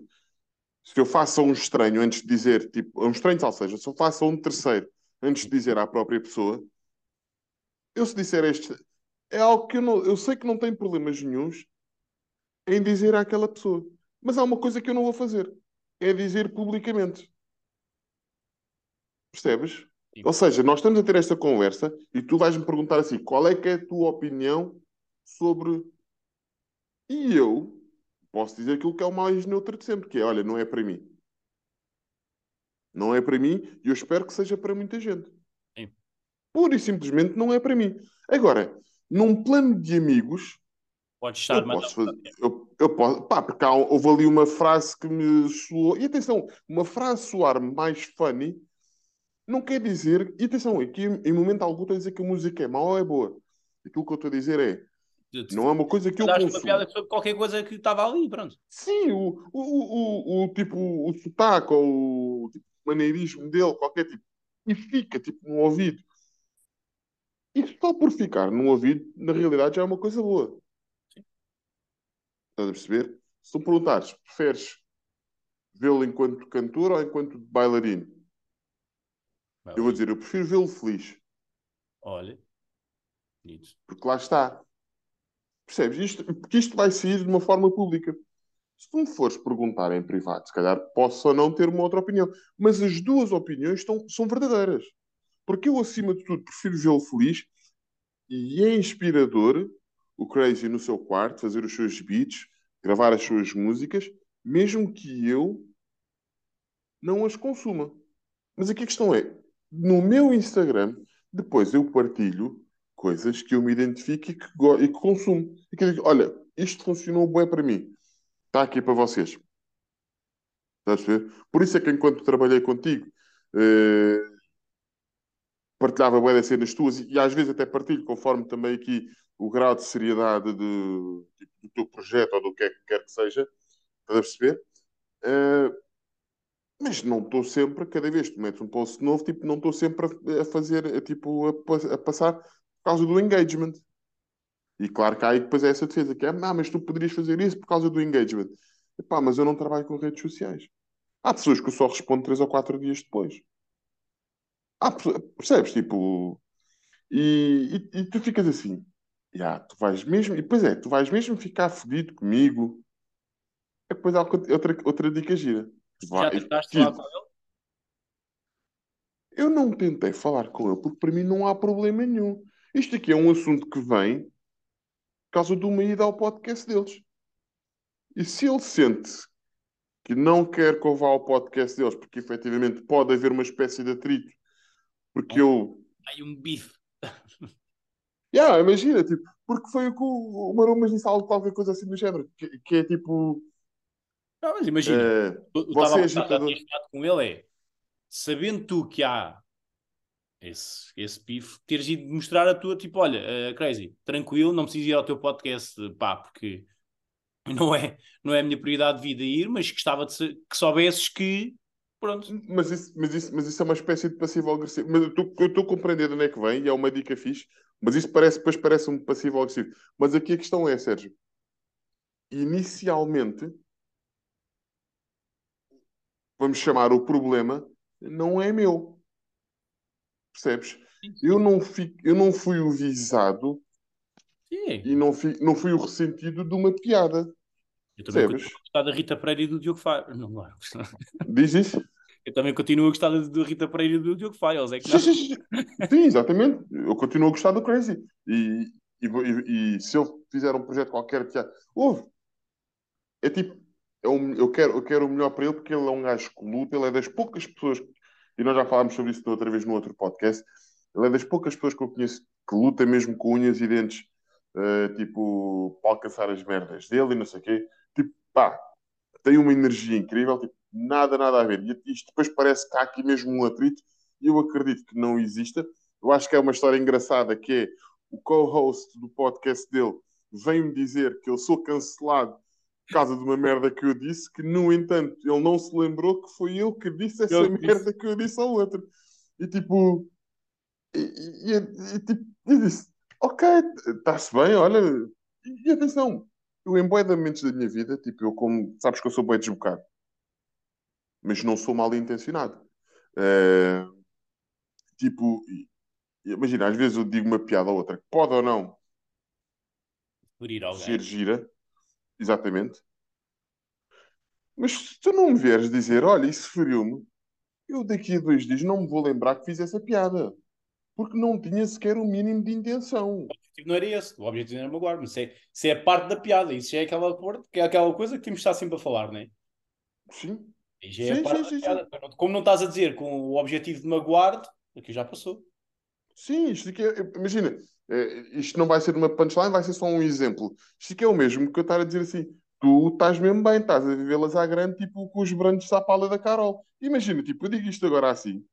se eu faço a um estranho antes de dizer, tipo, a um estranho, ou seja, se eu faço a um terceiro antes de dizer à própria pessoa, eu se disser este, é algo que eu não, eu sei que não tem problemas nenhums em dizer àquela pessoa. Mas há uma coisa que eu não vou fazer: é dizer publicamente. Percebes? Sim. Ou seja, nós estamos a ter esta conversa e tu vais-me perguntar assim: qual é que é a tua opinião sobre. E eu posso dizer aquilo que é o mais neutro de sempre, que é, olha, não é para mim. Não é para mim e eu espero que seja para muita gente. Sim. Pura e simplesmente não é para mim. Agora, num plano de amigos, Pode estar, eu mas posso fazer. Eu, eu posso, pá, porque há, houve ali uma frase que me soou. E atenção, uma frase soar mais funny não quer dizer. E atenção, aqui em momento algum estou a dizer que a música é mau ou é boa. Aquilo que eu estou a dizer é. Não é uma coisa que eu Daste uma piada sobre qualquer coisa que estava ali, pronto. Sim, o, o, o, o, tipo, o sotaque ou o tipo, maneirismo dele, qualquer tipo. E fica, tipo, no ouvido. E só por ficar no ouvido, na realidade, já é uma coisa boa. Estás a perceber? Se tu perguntares, preferes vê-lo enquanto cantor ou enquanto bailarino? Eu vou dizer, eu prefiro vê-lo feliz. Olha. Porque lá está. Percebes? Isto, porque isto vai sair de uma forma pública. Se tu me fores perguntar em privado, se calhar posso ou não ter uma outra opinião. Mas as duas opiniões estão, são verdadeiras. Porque eu, acima de tudo, prefiro vê-lo feliz e é inspirador o Crazy no seu quarto, fazer os seus beats, gravar as suas músicas, mesmo que eu não as consuma. Mas aqui a questão é, no meu Instagram, depois eu partilho coisas que eu me identifico e que, e consumo. E que digo, olha, isto funcionou bem para mim. Está aqui para vocês. Estás a ver? Por isso é que enquanto trabalhei contigo, eh, partilhava bem das cenas tuas e, e às vezes até partilho conforme também aqui o grau de seriedade de- tipo, do teu projeto ou do que é que quer que seja. Estás a perceber? Eh, mas não estou sempre, cada vez que metes um post novo, tipo, não estou sempre a, a fazer, a, tipo, a, a passar causa do engagement. E claro que aí depois é essa defesa, que é, ah, mas tu poderias fazer isso por causa do engagement. Epá, mas eu não trabalho com redes sociais. Há pessoas que eu só respondo três ou quatro dias depois. Há percebes? Tipo, e, e, e tu ficas assim, "Ya, tu vais mesmo, e depois é, tu vais mesmo ficar fodido comigo. É depois há outra, outra dica gira. Já Vai- tentaste tipo, falar com ele? Eu não tentei falar com ele porque para mim não há problema nenhum. Isto aqui é um assunto que vem por causa de uma ida ao podcast deles. E se ele sente que não quer que eu vá ao podcast deles, porque efetivamente pode haver uma espécie de atrito, porque eu. Aí um bife. Yeah, imagina, tipo, porque foi o que o, o Maromas disse algo, qualquer coisa assim do género, que, que é tipo. Não, mas imagina, eh, eu eu você estava é a agitador. com ele, é sabendo tu que há esse, esse bife, teres ido mostrar a tua, tipo, olha, eh, Crazy, tranquilo, não preciso ir ao teu podcast, pá, porque não é, não é a minha prioridade de vida ir, mas gostava de ser- que soubesses que, pronto, Mas isso, mas, isso, mas isso é uma espécie de passivo-agressivo. Mas eu estou- a compreender de onde é que vem e é uma dica fixe, mas isso parece, depois parece um passivo-agressivo. Mas aqui a questão é, Sérgio, inicialmente, vamos chamar o problema, não é meu. Percebes? Eu não, fi, eu não fui o visado sim, e não fui, não fui o ressentido de uma piada. eu também Percebes? continuo a gostar da Rita Pereira e do Diogo Faro, não, não, Diz isso? eu também continuo a gostar da Rita Pereira e do Diogo Faro, é que não. Sim, exatamente. Eu continuo a gostar do Crazy. E, e, e- e se ele fizer um projeto qualquer que. Houve. É tipo, é um- eu, quero, eu quero o melhor para ele porque ele é um gajo que luta, ele é das poucas pessoas, e nós já falámos sobre isso outra vez no outro podcast. Ele é das poucas pessoas que eu conheço que luta mesmo com unhas e dentes, eh, tipo, para alcançar as merdas dele e não sei o quê. Tipo, pá, tem uma energia incrível, tipo, nada, nada a ver. E isto depois parece que há aqui mesmo um atrito, e eu acredito que não exista. Eu acho que é uma história engraçada, que é o co-host do podcast dele vem-me dizer que eu sou cancelado por causa de uma merda que eu disse, que, no entanto, ele não se lembrou que foi eu que disse essa Eu disse. merda que eu disse ao outro. E tipo... E, e- e- tipo, eu disse, ok, está-se bem, olha... E, e atenção, eu em de momentos da minha vida, tipo, eu como... Sabes que eu sou bem desbocado. Mas não sou mal intencionado. Eh, tipo... Imagina, às vezes eu digo uma piada ou outra que pode ou não ser gira, exatamente. Mas se tu não me vieres dizer, olha, isso feriu-me, eu daqui a dois dias não me vou lembrar que fiz essa piada. Porque não tinha sequer o mínimo de intenção. O objetivo não era esse, o objetivo era magoar, mas isso é, isso é parte da piada, isso já é aquela, é aquela coisa que temos de estar sempre a falar, não é? Sim. E já é Sim, parte sim, da sim, piada. Como não estás a dizer com o objetivo de magoar-te, aqui já passou. Sim, isto aqui é, imagina, é, isto não vai ser uma punchline, vai ser só um exemplo. Isto aqui é o mesmo que eu estar a dizer assim, tu estás mesmo bem, estás a vivê-las à grande, tipo, com os brancos à pala da Carol. Imagina, tipo, eu digo isto agora assim,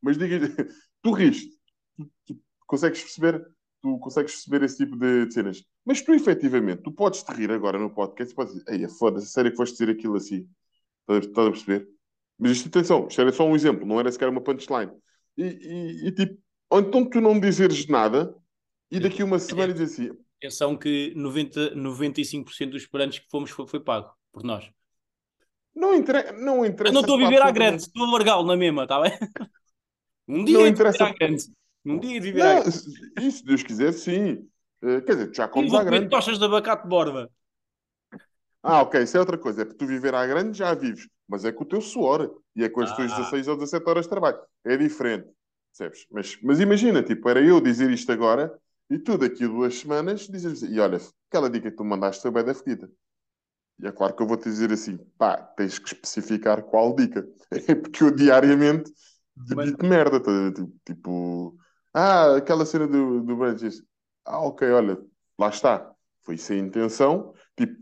mas digo, tu riste, tu, tu consegues perceber, tu consegues perceber esse tipo de, cenas. Mas tu, efetivamente, tu podes te rir agora no podcast podes dizer, ei, foda-se, sério que foste dizer aquilo assim? Estás, estás a perceber? Mas isto, atenção, isto era só um exemplo, não era sequer uma punchline. E, e, e tipo, ou então tu não dizeres nada e daqui uma semana dizer assim. Atenção que 90, 95% dos esperantes que fomos foi, foi pago por nós. Não, interessa. Não, interessa Eu não estou a viver à grande, estou a largá-lo na mesma, está bem? Um dia Não de interessa- viver à grande. Um dia de viver à Não, grande. e se Deus quiser, sim. Eh, quer dizer, tu já comes à grande. tochas de abacate de borda. Ah, ok, isso é outra coisa. É que tu viver à grande já vives, mas é com o teu suor e é com as tuas Ah. 16 ou 17 horas de trabalho. É diferente, percebes? Mas, mas imagina, tipo, era eu dizer isto agora e tu daqui a duas semanas dizes e olha, aquela dica que tu mandaste foi bem da fedida. E é claro que eu vou-te dizer assim, pá, tens que especificar qual dica. É porque eu diariamente Mas- digo merda, tipo, tipo, ah, aquela cena do, do Branches. Ah, ok, olha, lá está. Foi sem intenção. Tipo,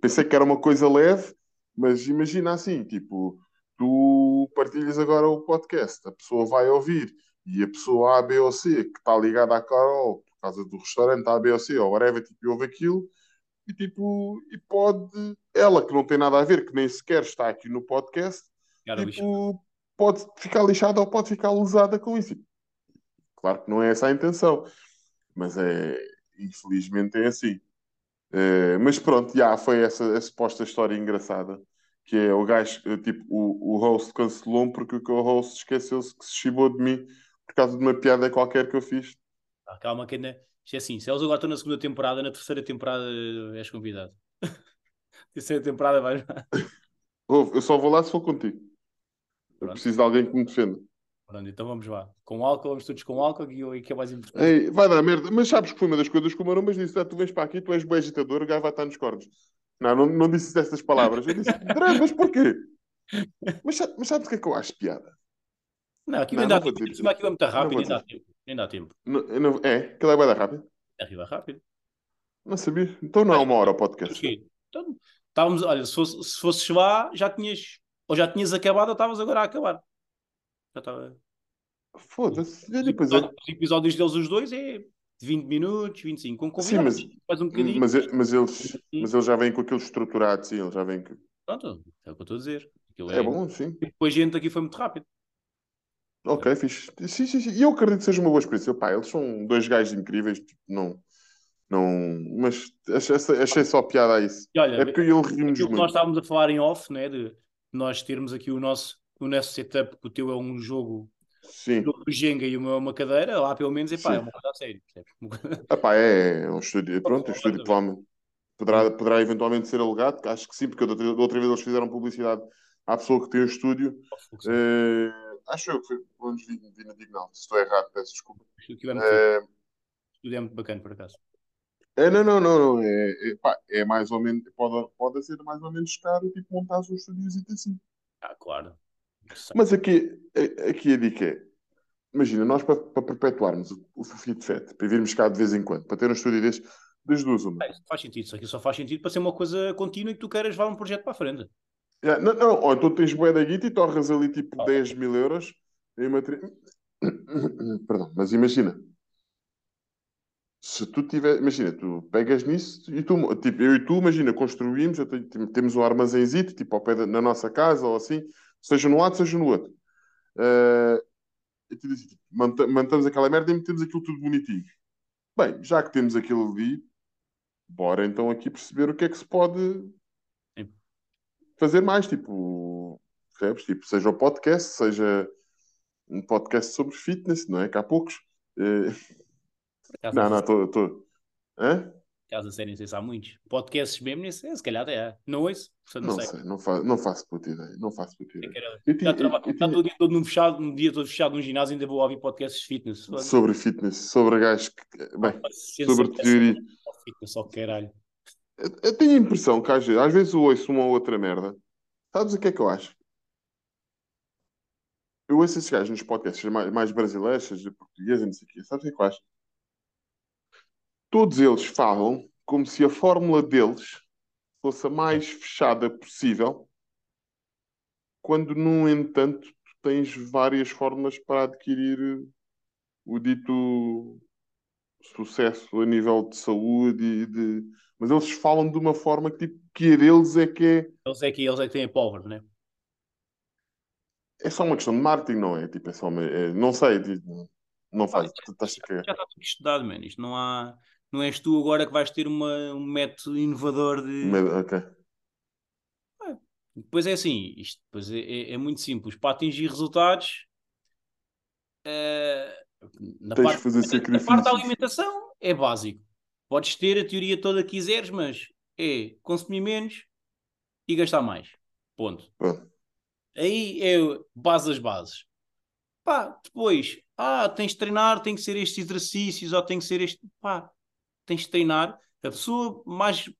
pensei que era uma coisa leve, mas imagina assim, tipo, tu partilhas agora o podcast, a pessoa vai ouvir e a pessoa A, B ou C que está ligada à Carol por causa do restaurante A, B ou C ou whatever, tipo, ouve aquilo e tipo, e pode, ela que não tem nada a ver, que nem sequer está aqui no podcast, Cara, tipo, pode ficar lixada ou pode ficar lesada com isso. Claro que não é essa a intenção, mas é, infelizmente é assim. Eh, mas pronto, já foi essa a suposta história engraçada. Que é o gajo, eh, tipo, o, o host cancelou-me porque o co-host esqueceu-se que se chibou de mim por causa de uma piada qualquer que eu fiz. Ah, calma, que ainda. Isto é assim, se eles agora estão na segunda temporada, na terceira temporada eh, és convidado. terceira temporada vais. Eu só vou lá se for contigo. Eu Pronto. preciso de alguém que me defenda. Pronto, então vamos lá. Com álcool, vamos todos com álcool e o que é mais importante. Ei, vai dar merda. Mas sabes que foi uma das coisas que o Marombas disse: ah, tu vens para aqui, tu és bom agitador, o gajo vai estar nos cornos. Não, não, não disse estas palavras. Eu disse: "Dré, mas porquê? Mas, mas sabes o que é que eu acho piada? Não, aquilo Não, não dá tempo. dizer. Aquilo é muito rápido, nem dá tempo. Nem dá tempo. Não, não- é, aquilo é bué da rápido. Arriba rápido. Não sabia. Então não é uma hora o podcast. que ir. Então, estávamos, olha, se, fosse, se fosses lá, já tinhas, ou já tinhas acabado, ou estavas agora a acabar. Já estava. Foda-se. Os é. episódios, os episódios deles, os dois, é de 20 minutos, 25. Com Sim, convidados, mas, faz um bocadinho. mas, é- mas eles, mas eles já vêm com aquilo estruturado, sim, eles já vêm com... Pronto, é o que eu estou a dizer. Aquilo É bom, sim. Depois, gente, aqui foi muito rápido. Ok, fixe. Sim, sim, sim. E eu acredito que seja uma boa experiência. Pá, eles são dois gajos incríveis, tipo, não... Não... Mas achei, achei só piada a isso. E olha, É porque ele rimos aquilo que nós muito. estávamos a falar em off, né, de nós termos aqui o nosso, o nosso setup, que o teu é um jogo Sim. do Jenga e o meu é uma cadeira, lá pelo menos epá, é uma coisa a sério. percebes? Uma coisa- Ah, pá, é, é um estúdio. Pronto, um estúdio provavelmente poderá, poderá eventualmente ser alugado, acho que sim, porque da outra, outra vez eles fizeram publicidade à pessoa que tem o estúdio. Eh, acho eu que foi, pelo menos vi, vi na Dignal. Se estou errado, peço desculpa. É fixe. Eh, Tudo é muito bacana, por acaso. É, não, não, não, não. É, é, pá, é mais ou menos, pode, pode ser mais ou menos caro, tipo, montar um estúdio assim. Ah, claro. Mas aqui, a- aqui a dica é, imagina, nós para, para perpetuarmos o, o Fit Fat, para virmos cá de vez em quando, para ter um estúdio deste, das duas uma. Isso faz sentido, isso aqui só faz sentido para ser uma coisa contínua e que tu queiras levar um projeto para a frente. Yeah, não, não, ou então tens bué da guita e torras ali tipo Ah. 10 mil euros em material. Perdão, mas imagina. Se tu tiver, imagina, tu pegas nisso e tu, tipo, eu e tu, imagina, construímos, eu tenho- tem- temos um armazénzito, tipo, ao pé da, na nossa casa ou assim, seja no lado, seja no outro. Eh, tu dizes, tipo, mantamos aquela merda e metemos aquilo tudo bonitinho. Bem, já que temos aquilo ali, bora então aqui perceber o que é que se pode Sim. fazer mais, tipo, percebes? Tipo, seja o podcast, seja um podcast sobre fitness, não é? Que há poucos. Acaso, não, não, estou. estou- Hã? Caso a sério, não sei se há muitos. Podcasts mesmo, nem sei, se calhar até há. Não ouço, portanto não, Não sei. sei, não, fa não faço puta ideia. Não faço puta É ideia. Eu tinha, eu tinha- todo dia todo num fechado, um dia todo fechado num ginásio, ainda vou ouvir podcasts de fitness. Sobre fitness, sobre gajos que. Bem, Paciência sobre teoria. Fitness, só que caralho. Eu, eu tenho a impressão que às vezes, às vezes eu ouço uma ou outra merda. Sabes o que é que eu acho? eu ouço esses gajos nos podcasts mais, mais brasileiros, seja português, não sei o quê. Sabes o que é que eu acho? Todos eles falam como se a fórmula deles fosse a mais fechada possível, quando, no entanto, tu tens várias fórmulas para adquirir o dito sucesso a nível de saúde e de... Mas eles falam de uma forma que, tipo, que a deles é que é... Eles é que, eles é que têm a pólvora, não é? É só uma questão de marketing, não é? Tipo, é só uma... é- não sei, tipo, não faz. A cagar. Já está tudo estudado, mano. Isto não há. Não és tu agora que vais ter uma, um método inovador de. Ok. Depois é assim, isto depois é, é- é muito simples. Para atingir resultados, eh, na, Tens parte, fazer na parte da alimentação é básico. Podes ter a teoria toda que quiseres, mas é consumir menos e gastar mais. Ponto. Aí é base das bases. Pá, depois, ah, tens de treinar, tem que ser estes exercícios, ou tem que ser este. Pá, tens de treinar. A pessoa mais.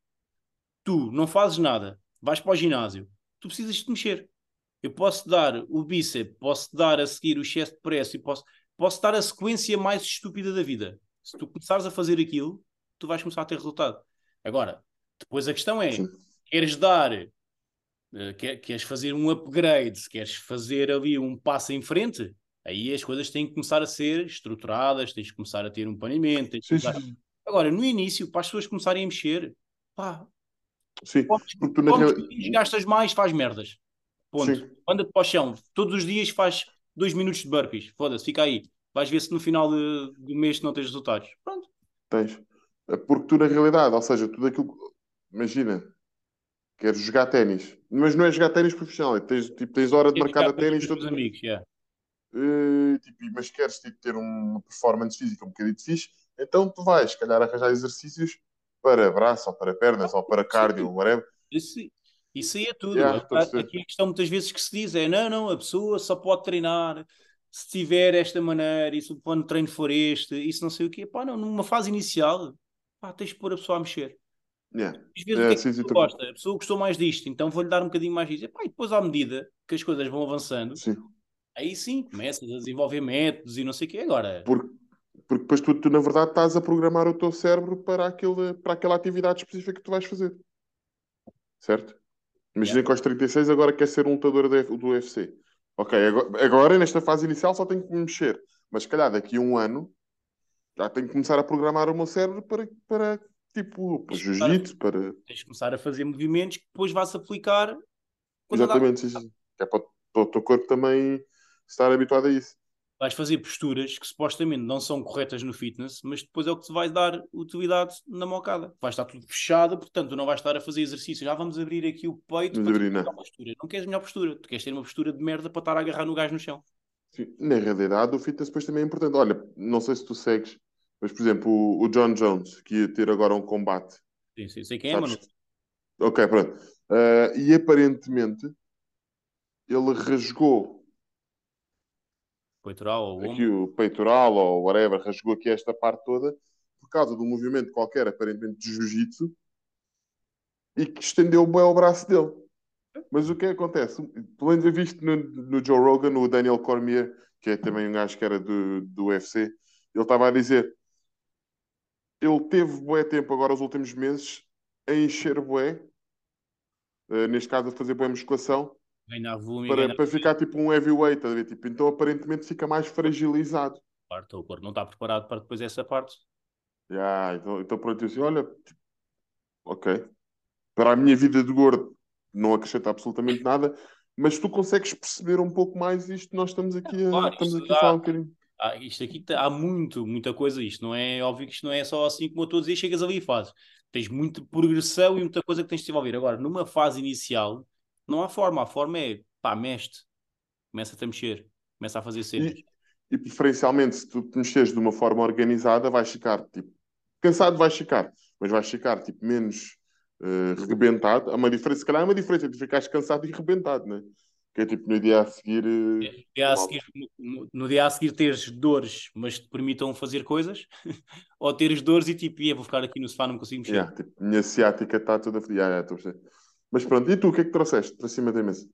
Tu não fazes nada, vais para o ginásio, tu precisas de te mexer. Eu posso dar o bíceps, posso dar a seguir o de pressa e posso, posso dar a sequência mais estúpida da vida. Se tu começares a fazer aquilo, tu vais começar a ter resultado. Agora, depois a questão é: Sim. queres dar quer- queres fazer um upgrade, queres fazer ali um passo em frente, aí as coisas têm que começar a ser estruturadas, tens que começar a ter um planeamento. tens Sim, começar-. Agora, no início, para as pessoas começarem a mexer, pá, Sim. comes, Porque tu na comes real- menos, gastas mais, faz merdas. Ponto. Anda-te para o chão, todos os dias faz dois minutos de burpees, foda-se, fica aí. Vais ver se no final de- do mês não tens resultados. Pronto. Tens. Porque tu, na realidade, ou seja, tudo aquilo. Imagina, queres jogar ténis, mas não é jogar ténis profissional, é tens, tipo, tens hora de Quer marcar a os ténis, todo... amigos, yeah. Eh, tipo, mas queres tipo, ter uma performance física um bocadinho fixe, então tu vais, se calhar, arranjar exercícios para braço, ou para pernas, ou para cardio, ou whatever. Isso, isso aí é tudo. Yeah, a aqui a questão muitas vezes que se diz é: não, não, a pessoa só pode treinar se tiver esta maneira, e se o plano de treino for este, isso não sei o quê. Pá, não, numa fase inicial, pá, tens de pôr a pessoa a mexer. Yeah. Às vezes É, o que é que sim, sim, gosta? A pessoa gostou mais disto, então vou-lhe dar um bocadinho mais disto. Epá, e depois, à medida que as coisas vão avançando, Sim. aí sim, começas a desenvolver métodos e não sei o quê. Agora, Porque, porque depois tu, tu, na verdade, estás a programar o teu cérebro para, aquele, para aquela atividade específica que tu vais fazer. Certo? Imagina que aos 36 agora quer ser um lutador do do UFC. Ok, agora, agora, nesta fase inicial só tenho que me mexer. Mas se calhar daqui a um ano já tenho que começar a programar o meu cérebro para, para tipo, para jiu-jitsu, para. tens de começar a fazer movimentos que depois vais aplicar quando dá- Exatamente, sim, é para, para o teu corpo também estar habituado a isso. Vais fazer posturas que supostamente não são corretas no fitness, mas depois é o que te vai dar utilidade na mocada. Vai estar tudo fechado, portanto, não vais estar a fazer exercício. Já vamos abrir aqui o peito Vamos para abrir, não. uma postura. Não queres melhor postura, tu queres ter uma postura de merda para estar a agarrar no gajo no chão. Sim, Na realidade, o fitness depois também é importante. Olha, não sei se tu segues, mas por exemplo, o, o John Jones, que ia ter agora um combate. Sim, sim, sei quem é, mano. Ok, pronto. Ah, e aparentemente ele rasgou Peitoral ou aqui o peitoral ou whatever, rasgou aqui esta parte toda por causa de um movimento qualquer, aparentemente de jiu-jitsu, e que estendeu bem o braço dele. Mas o que é acontece? Pelo menos eu visto no, no Joe Rogan, o Daniel Cormier, que é também um gajo que era do, do UFC, ele estava a dizer ele teve bué tempo agora os últimos meses a encher bué, eh, neste caso a fazer bué musculação, Volume para, para ficar tipo um heavyweight, a? Tipo, então aparentemente fica mais fragilizado. parte. O corpo não está preparado para depois essa parte. Ya, então, então pronto, eu disse, olha, tipo, ok. Para a minha vida de gordo não acrescenta absolutamente nada, mas tu consegues perceber um pouco mais isto, nós estamos aqui a, Claro, estamos aqui a dá- falar um bocadinho. Ah, isto aqui tá- há muito, muita coisa. Isto não é óbvio que isto não é só assim como eu estou a dizer, chegas ali e fazes. Tens muita progressão e muita coisa que tens de desenvolver. Agora, numa fase inicial, não há forma. A forma é pá, mexe começa-te a mexer, começa a fazer cenas. E, e preferencialmente, se tu te mexeres de uma forma organizada, vais ficar, tipo, cansado vais ficar, mas vais ficar, tipo, menos eh, rebentado. Há uma diferença, se calhar há uma diferença entre ficares cansado e rebentado, né? Que é tipo, no dia a seguir... eh, No dia a seguir, no, no dia a seguir teres dores, mas te permitam fazer coisas, ou teres dores e tipo, "Ia, vou ficar aqui no sofá, não consigo mexer. Yeah, tipo, minha ciática está toda. Yeah, yeah. Mas pronto, e tu, o que é que trouxeste para cima da mesa?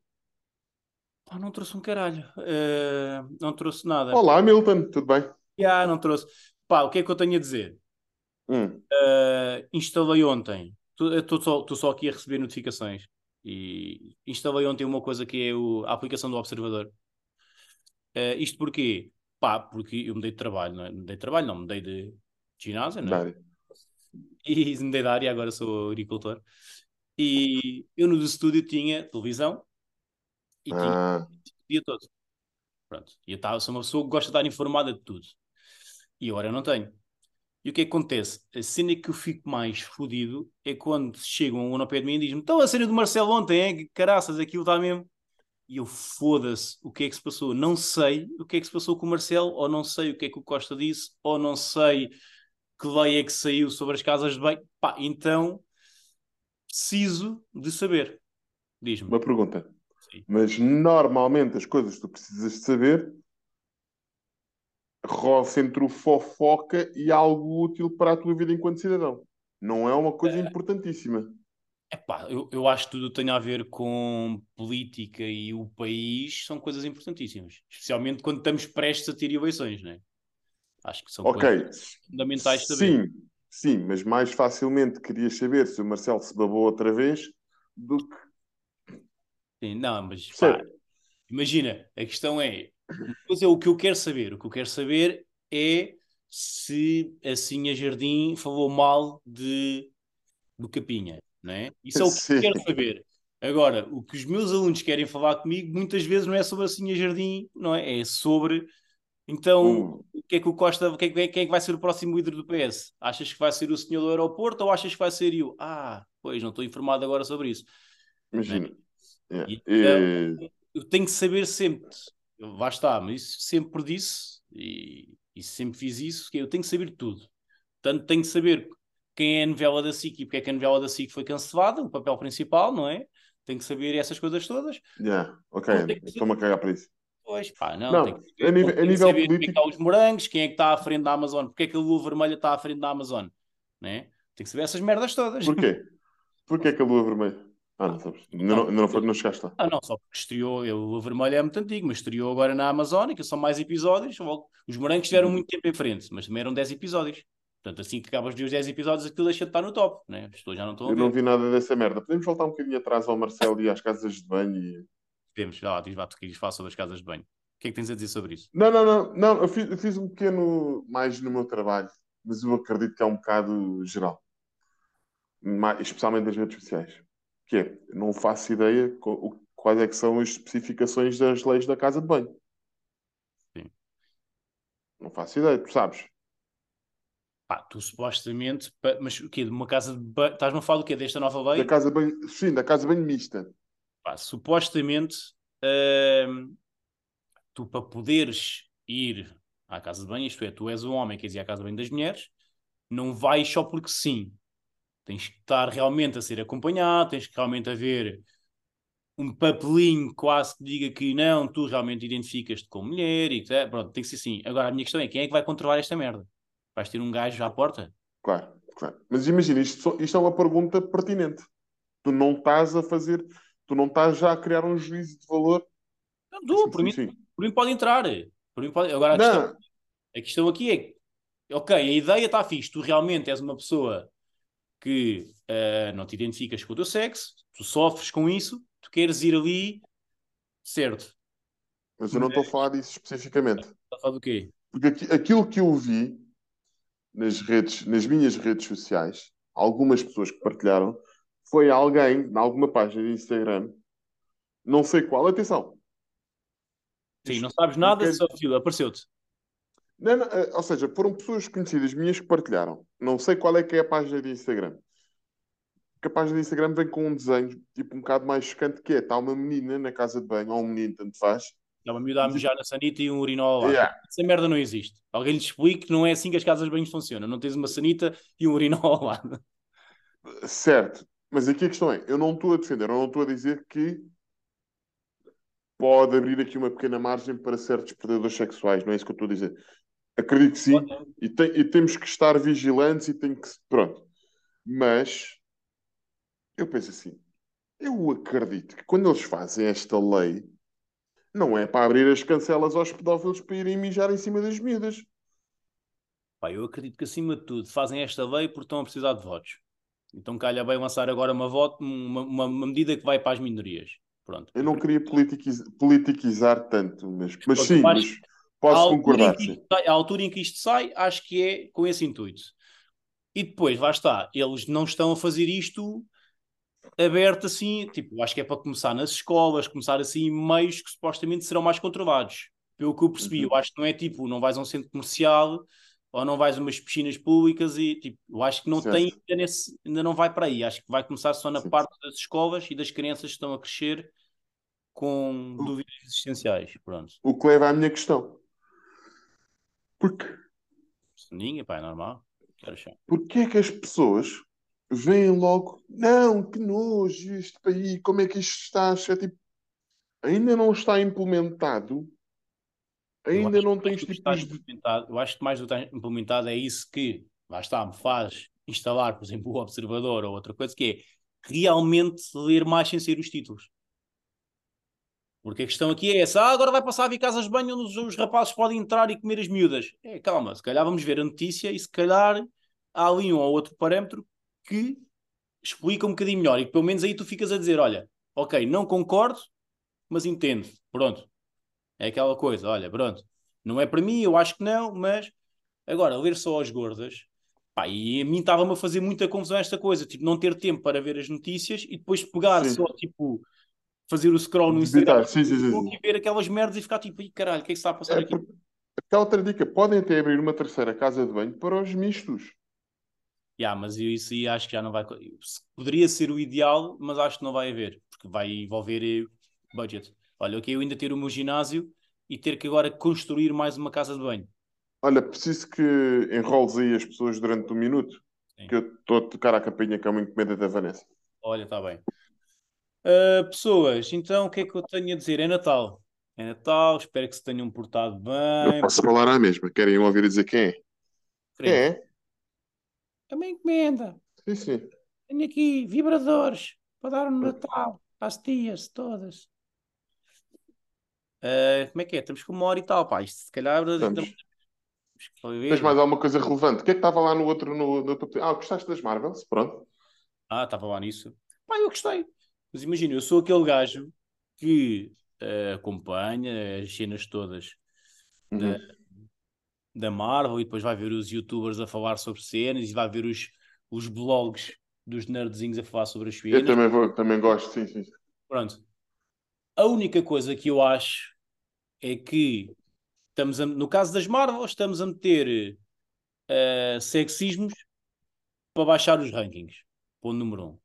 Pá, não trouxe um caralho. Uh, não trouxe nada. Olá, Milton, tudo bem? Já, não trouxe. Pá, o que é que eu tenho a dizer? Hum. Uh, instalei ontem. Estou só, só aqui a receber notificações. E instalei ontem uma coisa que é o, a aplicação do observador. Uh, isto porquê? Pá, porque eu mudei de trabalho, não é? Mudei de trabalho, não, mudei de ginásio, não é? E mudei de área, agora sou agricultor. E eu no estúdio tinha televisão e ah. tinha o dia todo. Pronto. E eu tava, sou uma pessoa que gosta de estar informada de tudo. E agora eu não tenho. E o que, é que acontece? A cena que eu fico mais fodido é quando chegam um ao pé de mim e dizem-me: Então a cena do Marcelo ontem, é? Caraças, aquilo está mesmo. E eu foda-se o que é que se passou. Não sei o que é que se passou com o Marcelo, ou não sei o que é que o Costa disse, ou não sei que lei é que saiu sobre as casas de bem. Pá, então preciso de saber. Diz-me. Uma pergunta. Sim. Mas normalmente as coisas que tu precisas de saber roça entre o fofoca e algo útil para a tua vida enquanto cidadão. Não é uma coisa é... importantíssima. Epá, eu, eu acho que tudo tem a ver com política e o país são coisas importantíssimas. Especialmente quando estamos prestes a ter eleições, não é? Acho que são okay. coisas fundamentais também. Sim, sim, mas mais facilmente querias saber se o Marcelo se babou outra vez do que. Sim, não, mas pá, imagina, a questão é é o que eu quero saber. O que eu quero saber é se assim a Jardim falou mal de, do Capinha, não é? Isso é o que Sim. eu quero saber. Agora, o que os meus alunos querem falar comigo muitas vezes não é sobre assim a Jardim, não é? É sobre então, hum. o que é que o Costa, quem, quem, quem é que vai ser o próximo líder do PS? Achas que vai ser o senhor do aeroporto ou achas que vai ser eu? Ah, pois, não estou informado agora sobre isso. Imagina. É? Yeah. Então, eu tenho que saber sempre Lá está, mas isso sempre disse e, e sempre fiz isso, que eu tenho que saber tudo. Portanto, tenho que saber quem é a novela da SIC e porque é que a novela da SIC foi cancelada, o papel principal, não é? Tenho que saber essas coisas todas. Yeah, ok, estou-me a cagar para isso. Pois pá, não, não tem que, a nível, a nível saber político... quem é que os morangos, quem é que está à frente da Amazon, porque é que a lua vermelha está à frente da Amazon, né? Tem que saber essas merdas todas. Porquê? Porquê que a lua vermelha? Ah, não sabes. Não, não, não, foi, não chegaste lá. Ah, não, só porque estreou. Eu, o Vermelho é muito antigo, mas estreou agora na Amazónica, são mais episódios. Os morangos tiveram uhum. muito tempo em frente, mas também eram 10 episódios. Portanto, assim que acabas de ver os 10 episódios, aquilo deixa de estar no top, né? As pessoas já não estão Eu não vi nada dessa merda. Podemos voltar um bocadinho atrás ao Marcelo e às casas de banho e. Já lá, diz queres falar sobre as casas de banho. O que é que tens a dizer sobre isso? Não, não, não, não. Eu fiz, eu fiz um pequeno mais no meu trabalho, mas eu acredito que é um bocado geral. Mais, especialmente nas redes sociais que é, não faço ideia quais é que são as especificações das leis da casa de banho. Sim. Não faço ideia, tu sabes. Pá, tu supostamente, mas o quê? De uma casa de banho, estás-me a falar do quê? Desta nova lei? Da casa de banho, sim, da casa de banho mista. Pá, supostamente, hum, tu para poderes ir à casa de banho, isto é, tu és um homem que ir à casa de banho das mulheres, não vais só porque sim. Tens que estar realmente a ser acompanhado, tens que realmente haver um papelinho quase que diga que não, tu realmente identificas-te como mulher e que, pronto, tem que ser assim. Agora a minha questão é quem é que vai controlar esta merda? Vais ter um gajo à porta? Claro, claro. Mas imagina, isto, isto é uma pergunta pertinente. Tu não estás a fazer, tu não estás já a criar um juízo de valor. Não, tu, por, mim, por mim pode entrar. Por mim pode... Agora a questão, a questão aqui é ok, a ideia está fixe, tu realmente és uma pessoa que uh, não te identificas com o teu sexo, tu sofres com isso, tu queres ir ali, certo. Mas eu não estou a falar disso especificamente. Está a falar do quê? Porque aqui, aquilo que eu vi nas redes, nas minhas redes sociais, algumas pessoas que partilharam, foi alguém, em alguma página de Instagram, não sei qual, atenção. Sim, não sabes nada, quer... só aquilo, apareceu-te. Não, não, eh, ou seja, foram pessoas conhecidas minhas que partilharam. Não sei qual é que é a página de Instagram. Porque a página de Instagram vem com um desenho tipo um bocado mais chocante que é. Está uma menina na casa de banho, ou um menino, tanto faz. Está uma miúda a mejar na sanita e um urinol lá. Yeah. Essa merda não existe. Alguém lhe explique que não é assim que as casas de banho funcionam. Não tens uma sanita e um urinol lá. Certo. Mas aqui a questão é, eu não estou a defender, eu não estou a dizer que pode abrir aqui uma pequena margem para certos predadores sexuais, não é isso que eu estou a dizer. Acredito que sim. E, tem, e, temos que estar vigilantes e tem que. Pronto. Mas eu penso assim. Eu acredito que quando eles fazem esta lei, Não é para abrir as cancelas aos pedófilos para irem mijar em cima das miúdas. Pá, eu acredito que acima de tudo fazem esta lei porque estão a precisar de votos. Então calha bem lançar agora uma, voto, uma, uma, uma medida que vai para as minorias. Pronto. Eu não queria politiquiz- politicizar tanto, mas, mas sim, mas posso concordar. Sim. à altura em que isto sai, acho que é com esse intuito. E depois, lá está, eles não estão a fazer isto aberto assim, tipo, acho que é para começar nas escolas, começar assim em meios que supostamente serão mais controlados. Pelo que eu percebi, Uhum. eu acho que não é tipo, não vais a um centro comercial ou não vais a umas piscinas públicas e tipo, eu acho que não Certo. tem ainda, nesse, ainda não vai para aí. Acho que vai começar só na Sim. parte das escolas e das crianças que estão a crescer com dúvidas existenciais. Pronto. O que leva à minha questão. Porque, Ninguém, pá, é normal. Porque é que as pessoas veem logo, não, que nojo, este país, como é que isto está? É tipo, ainda não está implementado, ainda não tens tipos de. implementado, eu acho que mais do que está implementado é isso que, lá está, me faz instalar, por exemplo, o observador ou outra coisa, que é realmente ler mais sem ser os títulos. Porque a questão aqui é essa, ah, agora vai passar a vir casas de banho onde os, os rapazes podem entrar e comer as miúdas. É, calma, se calhar vamos ver a notícia e se calhar há ali um ou outro parâmetro que explica um bocadinho melhor e pelo menos aí tu ficas a dizer, olha, ok, não concordo, mas entendo, pronto. É aquela coisa, olha, pronto, não é para mim, eu acho que não, mas agora, ler só as gordas, pá, e a mim estava-me a fazer muita confusão esta coisa, tipo, não ter tempo para ver as notícias e depois pegar Sim. só, tipo, fazer o scroll no Instagram sim, sim, e ver aquelas merdas e ficar tipo, "Ih, caralho, o que é que está a passar É aqui? aquela outra dica, podem até abrir uma terceira casa de banho para os mistos. Yeah, mas eu isso aí acho que já não vai. Poderia ser o ideal, mas acho que não vai haver, porque vai envolver eh, budget. Olha, ok, eu ainda ter o meu ginásio e ter que agora construir mais uma casa de banho. Olha, preciso que enroles aí as pessoas durante um minuto, Sim. que eu estou a tocar a campainha que é uma encomenda da Vanessa. Olha, está bem. Ah, pessoas, então o que é que eu tenho a dizer? É Natal. É Natal, espero que se tenham portado bem. posso falar à mesma. Querem ouvir dizer quem é? Quem é? É uma encomenda. Sim, sim. Tenho aqui vibradores para dar no Natal às tias todas. Ah, como é que é? Estamos com uma hora e tal, pá. Isto se calhar. Estamos. Tens mais alguma coisa relevante? O que é que estava lá no outro, no, no. Ah, gostaste das Marvels? Pronto. Ah, estava lá nisso. Pá, eu gostei. Mas imagina, eu sou aquele gajo que eh, acompanha as cenas todas Uhum. da Marvel e depois vai ver os youtubers a falar sobre cenas e vai ver os, os blogs dos nerdzinhos a falar sobre as Eu cenas. também, vou, também gosto, sim, sim. Pronto. A única coisa que eu acho é que estamos a- no caso das Marvel, estamos a meter eh, sexismos para baixar os rankings. Ponto número um.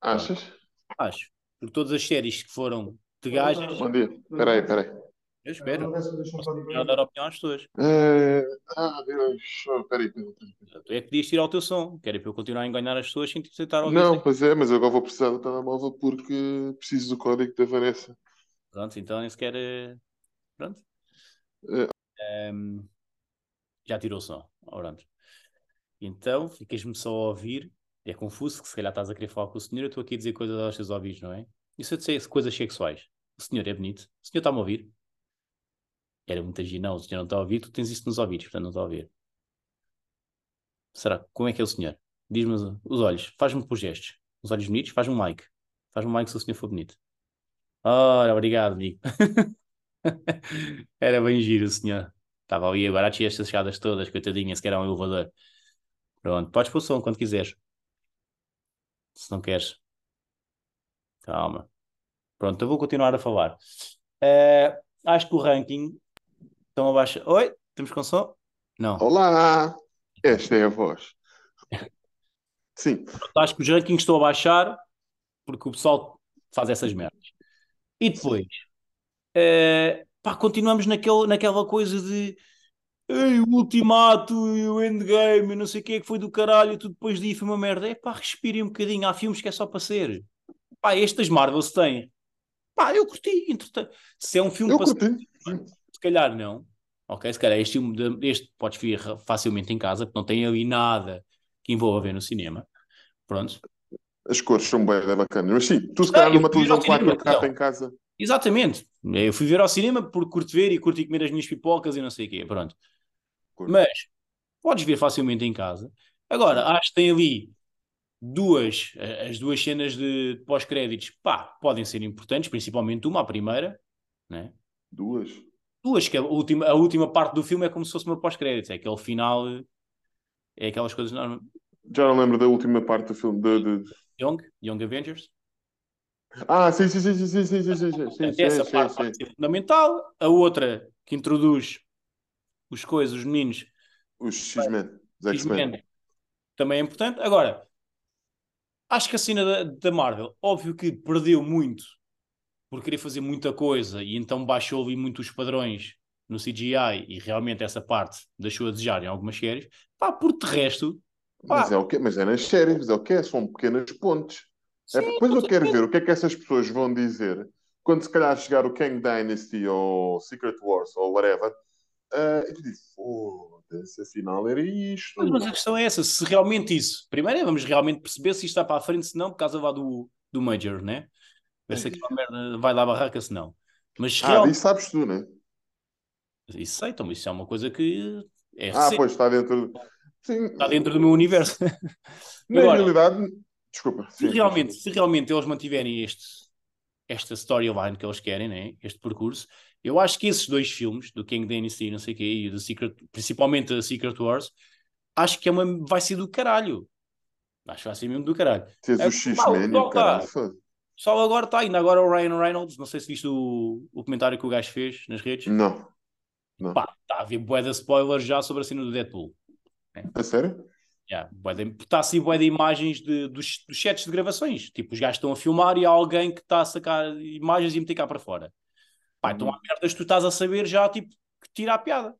Achas? Acho. Porque todas as séries que foram de gajas, Bom dia. Espera aí, espera aí. Eu espero. Posso dar opinião às pessoas. Eh, Ah, Deus. Oh, Espera aí, espera aí, espera aí. Tu é que podias tirar o teu som. Quero para eu continuar a enganar as pessoas sem te tentar ouvir. Não, pois é, mas agora vou precisar do telemóvel porque preciso do código da Vanessa. Pronto, então nem sequer. eh, Pronto. Eh. Ehm, já tirou o som. Oh, Pronto. Então, ficas-me só a ouvir. É confuso, que se calhar estás a querer falar com o senhor. Eu estou aqui a dizer coisas aos teus ouvidos, não é? E se eu disser coisas sexuais? O senhor é bonito. O senhor está-me a ouvir? Era muito agir. Não, o senhor não está a ouvir. Tu tens isso nos ouvidos, portanto não está a ouvir. Será? Como é que é o senhor? Diz-me os, os olhos. Faz-me por gestos. Os olhos bonitos, faz-me um like. Faz-me um like se o senhor for bonito. Ora, obrigado, amigo. Era bem giro senhor. Estava ali agora a descer estas escadas todas, coitadinha, sequer era um elevador. Pronto, podes pôr o som quando quiseres. Se não queres. Calma. Pronto, eu vou continuar a falar. Eh, acho que o ranking estão abaixo. Oi, temos com som? Não. Olá! Esta é a voz. Sim, acho que os rankings estão a baixar porque o pessoal faz essas merdas. E depois, eh, pá, continuamos naquele, naquela coisa de Ei, o Ultimato e o Endgame e não sei o que é que foi do caralho, tudo depois daí foi uma merda. É pá, respirem um bocadinho. Há filmes que é só para ser. Pá, estas Marvel se têm. Pá, eu curti. entretanto. Se é um filme eu para ser, curti. se calhar não. Ok, se calhar este este podes ver facilmente em casa, porque não tem ali nada que envolva ver no cinema. Pronto. As cores são bem bacanas. Mas sim, tu se Ah, calhar eu numa televisão cinema, 4K então. em casa. Exatamente. Eu fui ver ao cinema porque curto ver e curto comer as minhas pipocas e não sei o quê. Pronto. Curto. Mas podes ver facilmente em casa. Agora, acho que tem ali duas, as duas cenas de pós-créditos, pá, podem ser importantes, principalmente uma, a primeira, né? Duas? Duas, que a última, a última parte do filme é como se fosse uma pós-créditos, é aquele final, é aquelas coisas. Não, Já não lembro da última parte do filme. De, de... Young, Young Avengers. Ah, sim, sim, sim, sim, sim, sim, sim, sim, sim, sim, essa parte vai ser fundamental. A outra, que introduz os coisas, os meninos, Os X-Men, os X-Men. X-Men, também é importante. Agora, acho que a cena da, da Marvel, óbvio que perdeu muito por querer fazer muita coisa e então baixou ali muito os padrões no CGI e realmente essa parte deixou a desejar em algumas séries. Pá, por de resto, pá, Mas é o quê? Mas é nas séries, mas é o quê? São pequenas pontes. É, sim, depois eu quero ver o que é que essas pessoas vão dizer quando se calhar chegar o Kang Dynasty ou Secret Wars ou whatever. ah, e tu dizes, foda-se, afinal era isto. Mas, mas a questão é essa, se realmente isso. Primeiro é vamos realmente perceber se isto está para a frente, se não, por causa lá do, do Major, né? Se aquela merda vai dar barraca, se não. Mas Ah, realmente, disso sabes tu, né? isso sei, então isso é uma coisa que é Ah, recente, pois está dentro. Sim, está dentro do meu universo. na Agora, realidade. Desculpa. se sim, realmente, se realmente eles mantiverem este, esta storyline que eles querem, né? este percurso, eu acho que esses dois filmes, do King Dynasty, não sei o quê, e do Secret, principalmente a Secret Wars, acho que é uma, vai ser do caralho. Acho que vai ser mesmo do caralho. Tens É, o pá, X-Men e o o caralho. Só agora está, ainda agora o Ryan Reynolds, não sei se viste o, o comentário que o gajo fez nas redes. Não. Não. Pá, está a haver bué de spoilers já sobre a cena do Deadpool. A sério? Yeah, está assim bué de imagens de, dos, dos sets de gravações. Tipo, os gajos estão a filmar e há alguém que está a sacar imagens e meter cá para fora. Pá, então há merdas que tu estás a saber já, tipo, que tira a piada.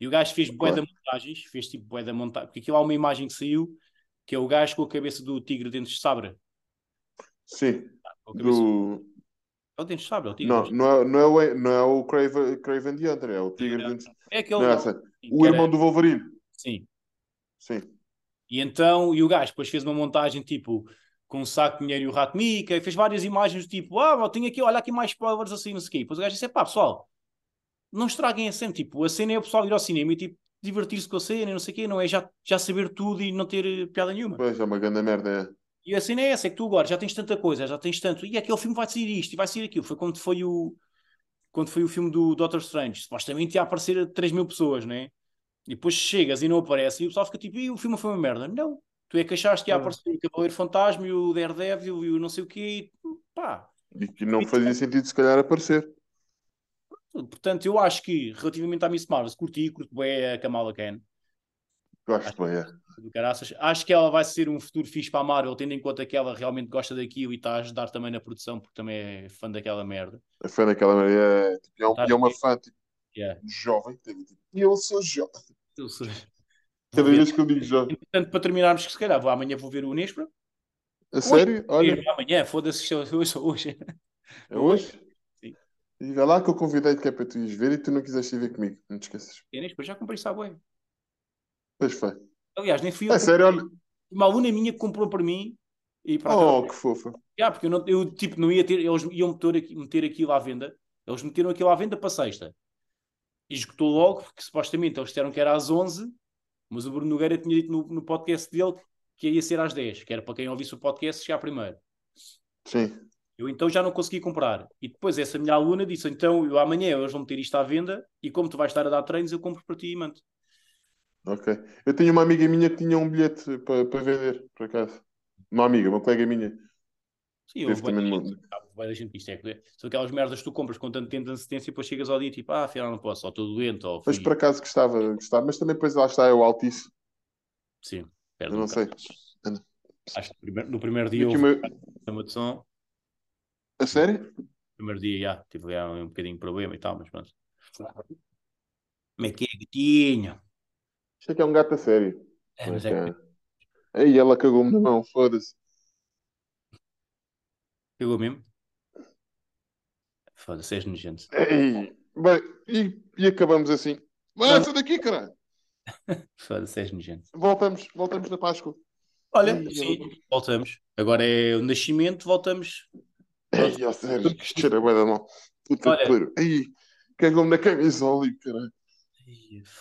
E o gajo fez bué Claro. montagens, fez tipo bué de montagem, porque aquilo há uma imagem que saiu, que é o gajo com a cabeça do tigre dentro de sabre. Sim. Cabeça... Do... É o dente de sabre, é o tigre. Não, não é, não é o, não é o Craven, Craven the Hunter, é o Tigre dentro. É aquele. Não é não, O era- irmão do Wolverine. Sim. Sim. E então, e o gajo depois fez uma montagem tipo com um saco de dinheiro e o rato mica, e fez várias imagens do tipo, ah, eu tenho aqui, olha aqui mais spoilers assim, não sei o quê. Depois o gajo disse, pá, pessoal, não estraguem a cena, tipo, a cena é o pessoal ir ao cinema e tipo, divertir-se com a cena e não sei o quê, não é já, já saber tudo e não ter piada nenhuma. Pois é uma grande merda. É. E a cena é essa, é que tu agora já tens tanta coisa, já tens tanto, e aquele filme vai sair isto, e vai sair aquilo. Foi quando foi o, quando foi o filme do Doctor Strange, supostamente ia aparecer 3 mil pessoas, né? E depois chegas e não aparece, e o pessoal fica tipo, e o filme foi uma merda. Não, tu é que achaste que ia Ah. aparecer o Cavaleiro Fantasma e o Daredevil e o não sei o quê, e pá. E que não fazia sentido se calhar aparecer. Portanto, eu acho que, relativamente à Miss Marvel, curti, curto bem a Kamala Khan, Gosto bem, é. Do caraças. Acho que ela vai ser um futuro fixe para a Marvel, tendo em conta que ela realmente gosta daquilo e está a ajudar também na produção, porque também é fã daquela merda. A fã daquela merda. É, tipo, é, um- e é uma fã tipo, Yeah. jovem. tipo, E eu sou jovem. Eu sou- Cada vez que eu digo jovem. Portanto, para terminarmos, que se calhar vou, amanhã vou ver o Nespra. A sério? Olha, Amanhã, foda-se, se eu- hoje, hoje. é hoje? Sim. E vai lá que eu convidei que é para tu ires ver e tu não quiseste ir ver comigo. Não te esqueças. E Nespra, já comprei Subway. Pois foi. Aliás, nem fui eu. Que sério, olha. Uma aluna minha que comprou para mim. E para Oh, que fofa. Já, porque eu, não, eu tipo, não ia ter, eles iam meter, aqui- meter aquilo à venda, eles meteram aquilo à venda para sexta. E esgotou logo, porque supostamente eles disseram que era às 11, mas o Bruno Nogueira tinha dito no, no podcast dele que ia ser às 10, que era para quem ouvisse o podcast chegar primeiro. Sim. Eu então já não consegui comprar. E depois essa minha aluna disse: então eu amanhã eles vão meter isto à venda e como tu vais estar a dar treinos, eu compro para ti e mando. Ok. Eu tinha uma amiga minha que tinha um bilhete para, para vender, por acaso. Uma amiga, uma colega minha. Sim, eu Teve vou também no- vai da gente isto é, são aquelas merdas que tu compras com tanto tempo de antecedência e depois chegas ao dia tipo, ah, afinal não posso, ou estou doente, ou Mas fui... por acaso gostava, gostava. Mas também depois lá está, é o Altice. Sim, Eu perde um não sei. bocado. Acho que no primeiro, no primeiro dia aqui houve uma- problema de som, A sério? no primeiro dia já tive lá um bocadinho de problema e tal, mas pronto. Como é que é, gatinho? Isto é que é um gato a sério. É, mas é que Aí ela cagou-me na mão, foda-se. pegou mesmo. Foda-se, és nojento. Ei, Bem, e, e acabamos assim. Avança daqui, caralho. Foda-se, és nojento. Voltamos, voltamos na Páscoa. Olha, sim, eu- voltamos. Agora é o nascimento, voltamos Ei, ó Sérgio, que cheira bem da mão. Puta que pariu. Ei, cagou-me na camisola caralho.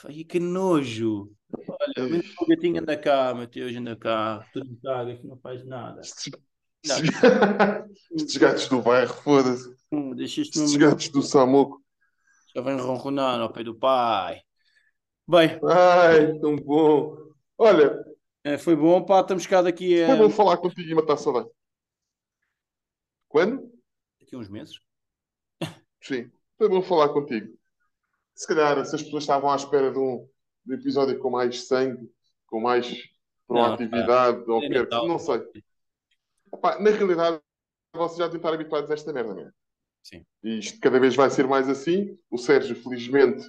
Ai, que nojo. Olha, vem o gatinho anda cá, Mateus, anda cá. Tu não cagas, que não faz nada. Estes, gatos do bairro, foda-se. Hum, Estes gatos do Samuco. Já vem ronronar ao pé do pai. Bem, Ai, tão bom. Olha, eh, foi bom, pá, estamos cá daqui a, foi bom falar contigo e matar saudade. Quando? daqui a uns meses. Sim, foi bom falar contigo. Se calhar, se as pessoas estavam à espera de um, de um episódio com mais sangue, com mais proatividade, ou É quer, Natal. não sei. Epá, na realidade, vocês já devem estar habituados a esta merda, não é? Sim. E isto cada vez vai ser mais assim. O Sérgio, felizmente,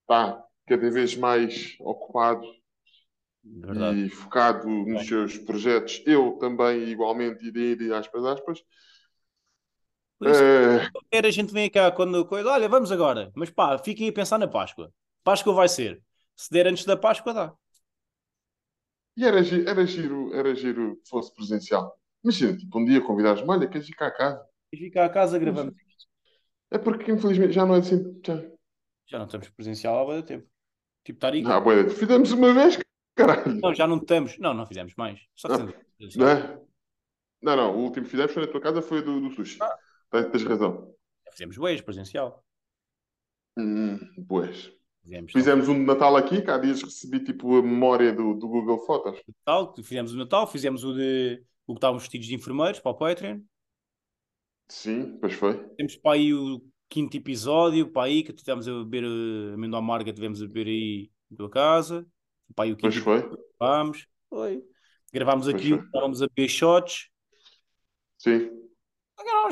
está cada vez mais ocupado e focado nos Bem. seus projetos. Eu também, igualmente, irei, irei aspas, aspas. Por isso, qualquer a gente vem cá quando coisa, olha, vamos agora. Mas pá, fiquem a pensar na Páscoa. Páscoa vai ser. Se der antes da Páscoa, dá. E era, gi- era giro, era giro que fosse presencial. Imagina, tipo, um dia convidares-me, olha, queres cá a casa? E fica a casa, gravamos. É porque, infelizmente, já não é assim. Já... Já não estamos presencial há muito tempo. Tipo, estar aí. Ah, fizemos uma vez, caralho. Não, já não estamos. Não, não fizemos mais. Só que Ah, Não é? Não, não, o último que fizemos foi na tua casa, foi do, do sushi. Ah. Tens, razão. Já fizemos boas, presencial. Hum, pois. Fizemos Fizemos um de Natal aqui, que há dias recebi tipo a memória do, do Google Fotos. Natal, fizemos o Natal, fizemos o de o que estávamos vestidos de enfermeiros para o Patreon. Sim, pois foi. Temos para aí o quinto episódio, para aí, que estávamos a beber uh, amêndoa amarga, tivemos a beber aí na tua casa. Para aí o Pois quinto foi. gravámos. Foi. Gravámos Pois aqui, foi. o que estávamos a beber shots. Sim.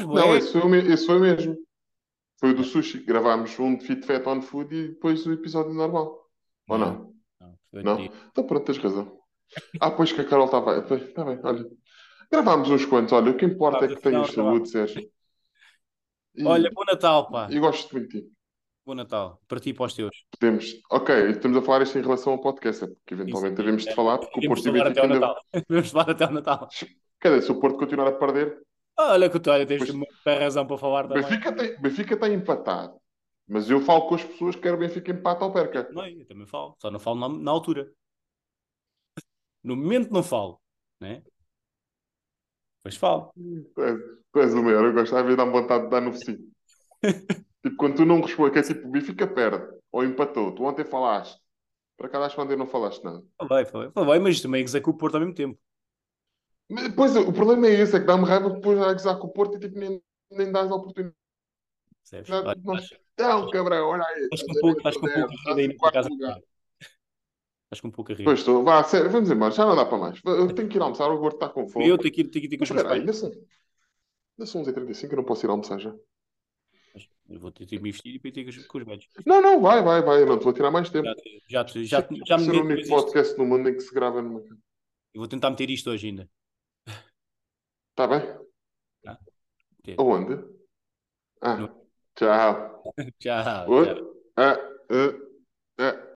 Não, esse foi, o esse foi o mesmo. Foi o do sushi. Gravámos um de Fit Fat on Food e depois o episódio normal. Ou não? Não, Não? dia. Então pronto, tens razão. Ah, pois que a Carol estava. Está bem, olha. Gravámos uns quantos, olha. O que importa é que tenhas saúde, Sérgio. E, Olha, bom Natal, pá. e gosto muito de ti. Bom Natal. Para ti e para os teus. Podemos. Ok, estamos a falar isto em relação ao podcast, é porque eventualmente devemos de falar, porque o Porto o. Natal. Devemos falar até ao Natal. Quer dizer, se o Porto continuar a perder, Olha, que tu olha, tens muita razão para falar também. Benfica tem, Benfica tem empatado. Mas eu falo com as pessoas que querem o Benfica empate ou perca. Não, eu também falo. Só não falo na, na altura. No momento não falo. Né? Pois falo. Tu és, tu és o maior, eu gosto, vezes dá-me vontade de dar no focinho. tipo, quando tu não respondes, que é tipo, Benfica perde ou empatou, tu ontem falaste. Para cada acho que ontem não falaste nada. Falei, falei. Falei, mas também executo o Porto ao mesmo tempo. Mas, Pois, o problema é esse, é que dá-me raiva depois a gozar com o Porto e tipo, nem, nem dás a oportunidade. Olha, Não, estás- não, cabrão, olha aí. Estás com estás a um pouco, estás com um pouco a estás rir aí em na tua quarto casa. Estás com um pouco a rir. Pois estou, vá, sério, vamos embora, já não dá para mais. Eu tenho que ir almoçar, o gordo está com fome. Eu tenho que ir, tenho que ir com os meus pais. ainda são, ainda são 11h35, eu não posso ir almoçar já. Eu vou ter que me vestir e para ir ter com os- velhos. Não, não, vai, vai, vai, eu não te vou tirar mais tempo. Já, já, já, já, já me Ser o único podcast no mundo em que se grava numa. Eu vou tentar meter isto hoje ainda. Está bem? Tá. Aonde? Ah, tchau. Tchau. Oi? tchau. Ah, ah, ah.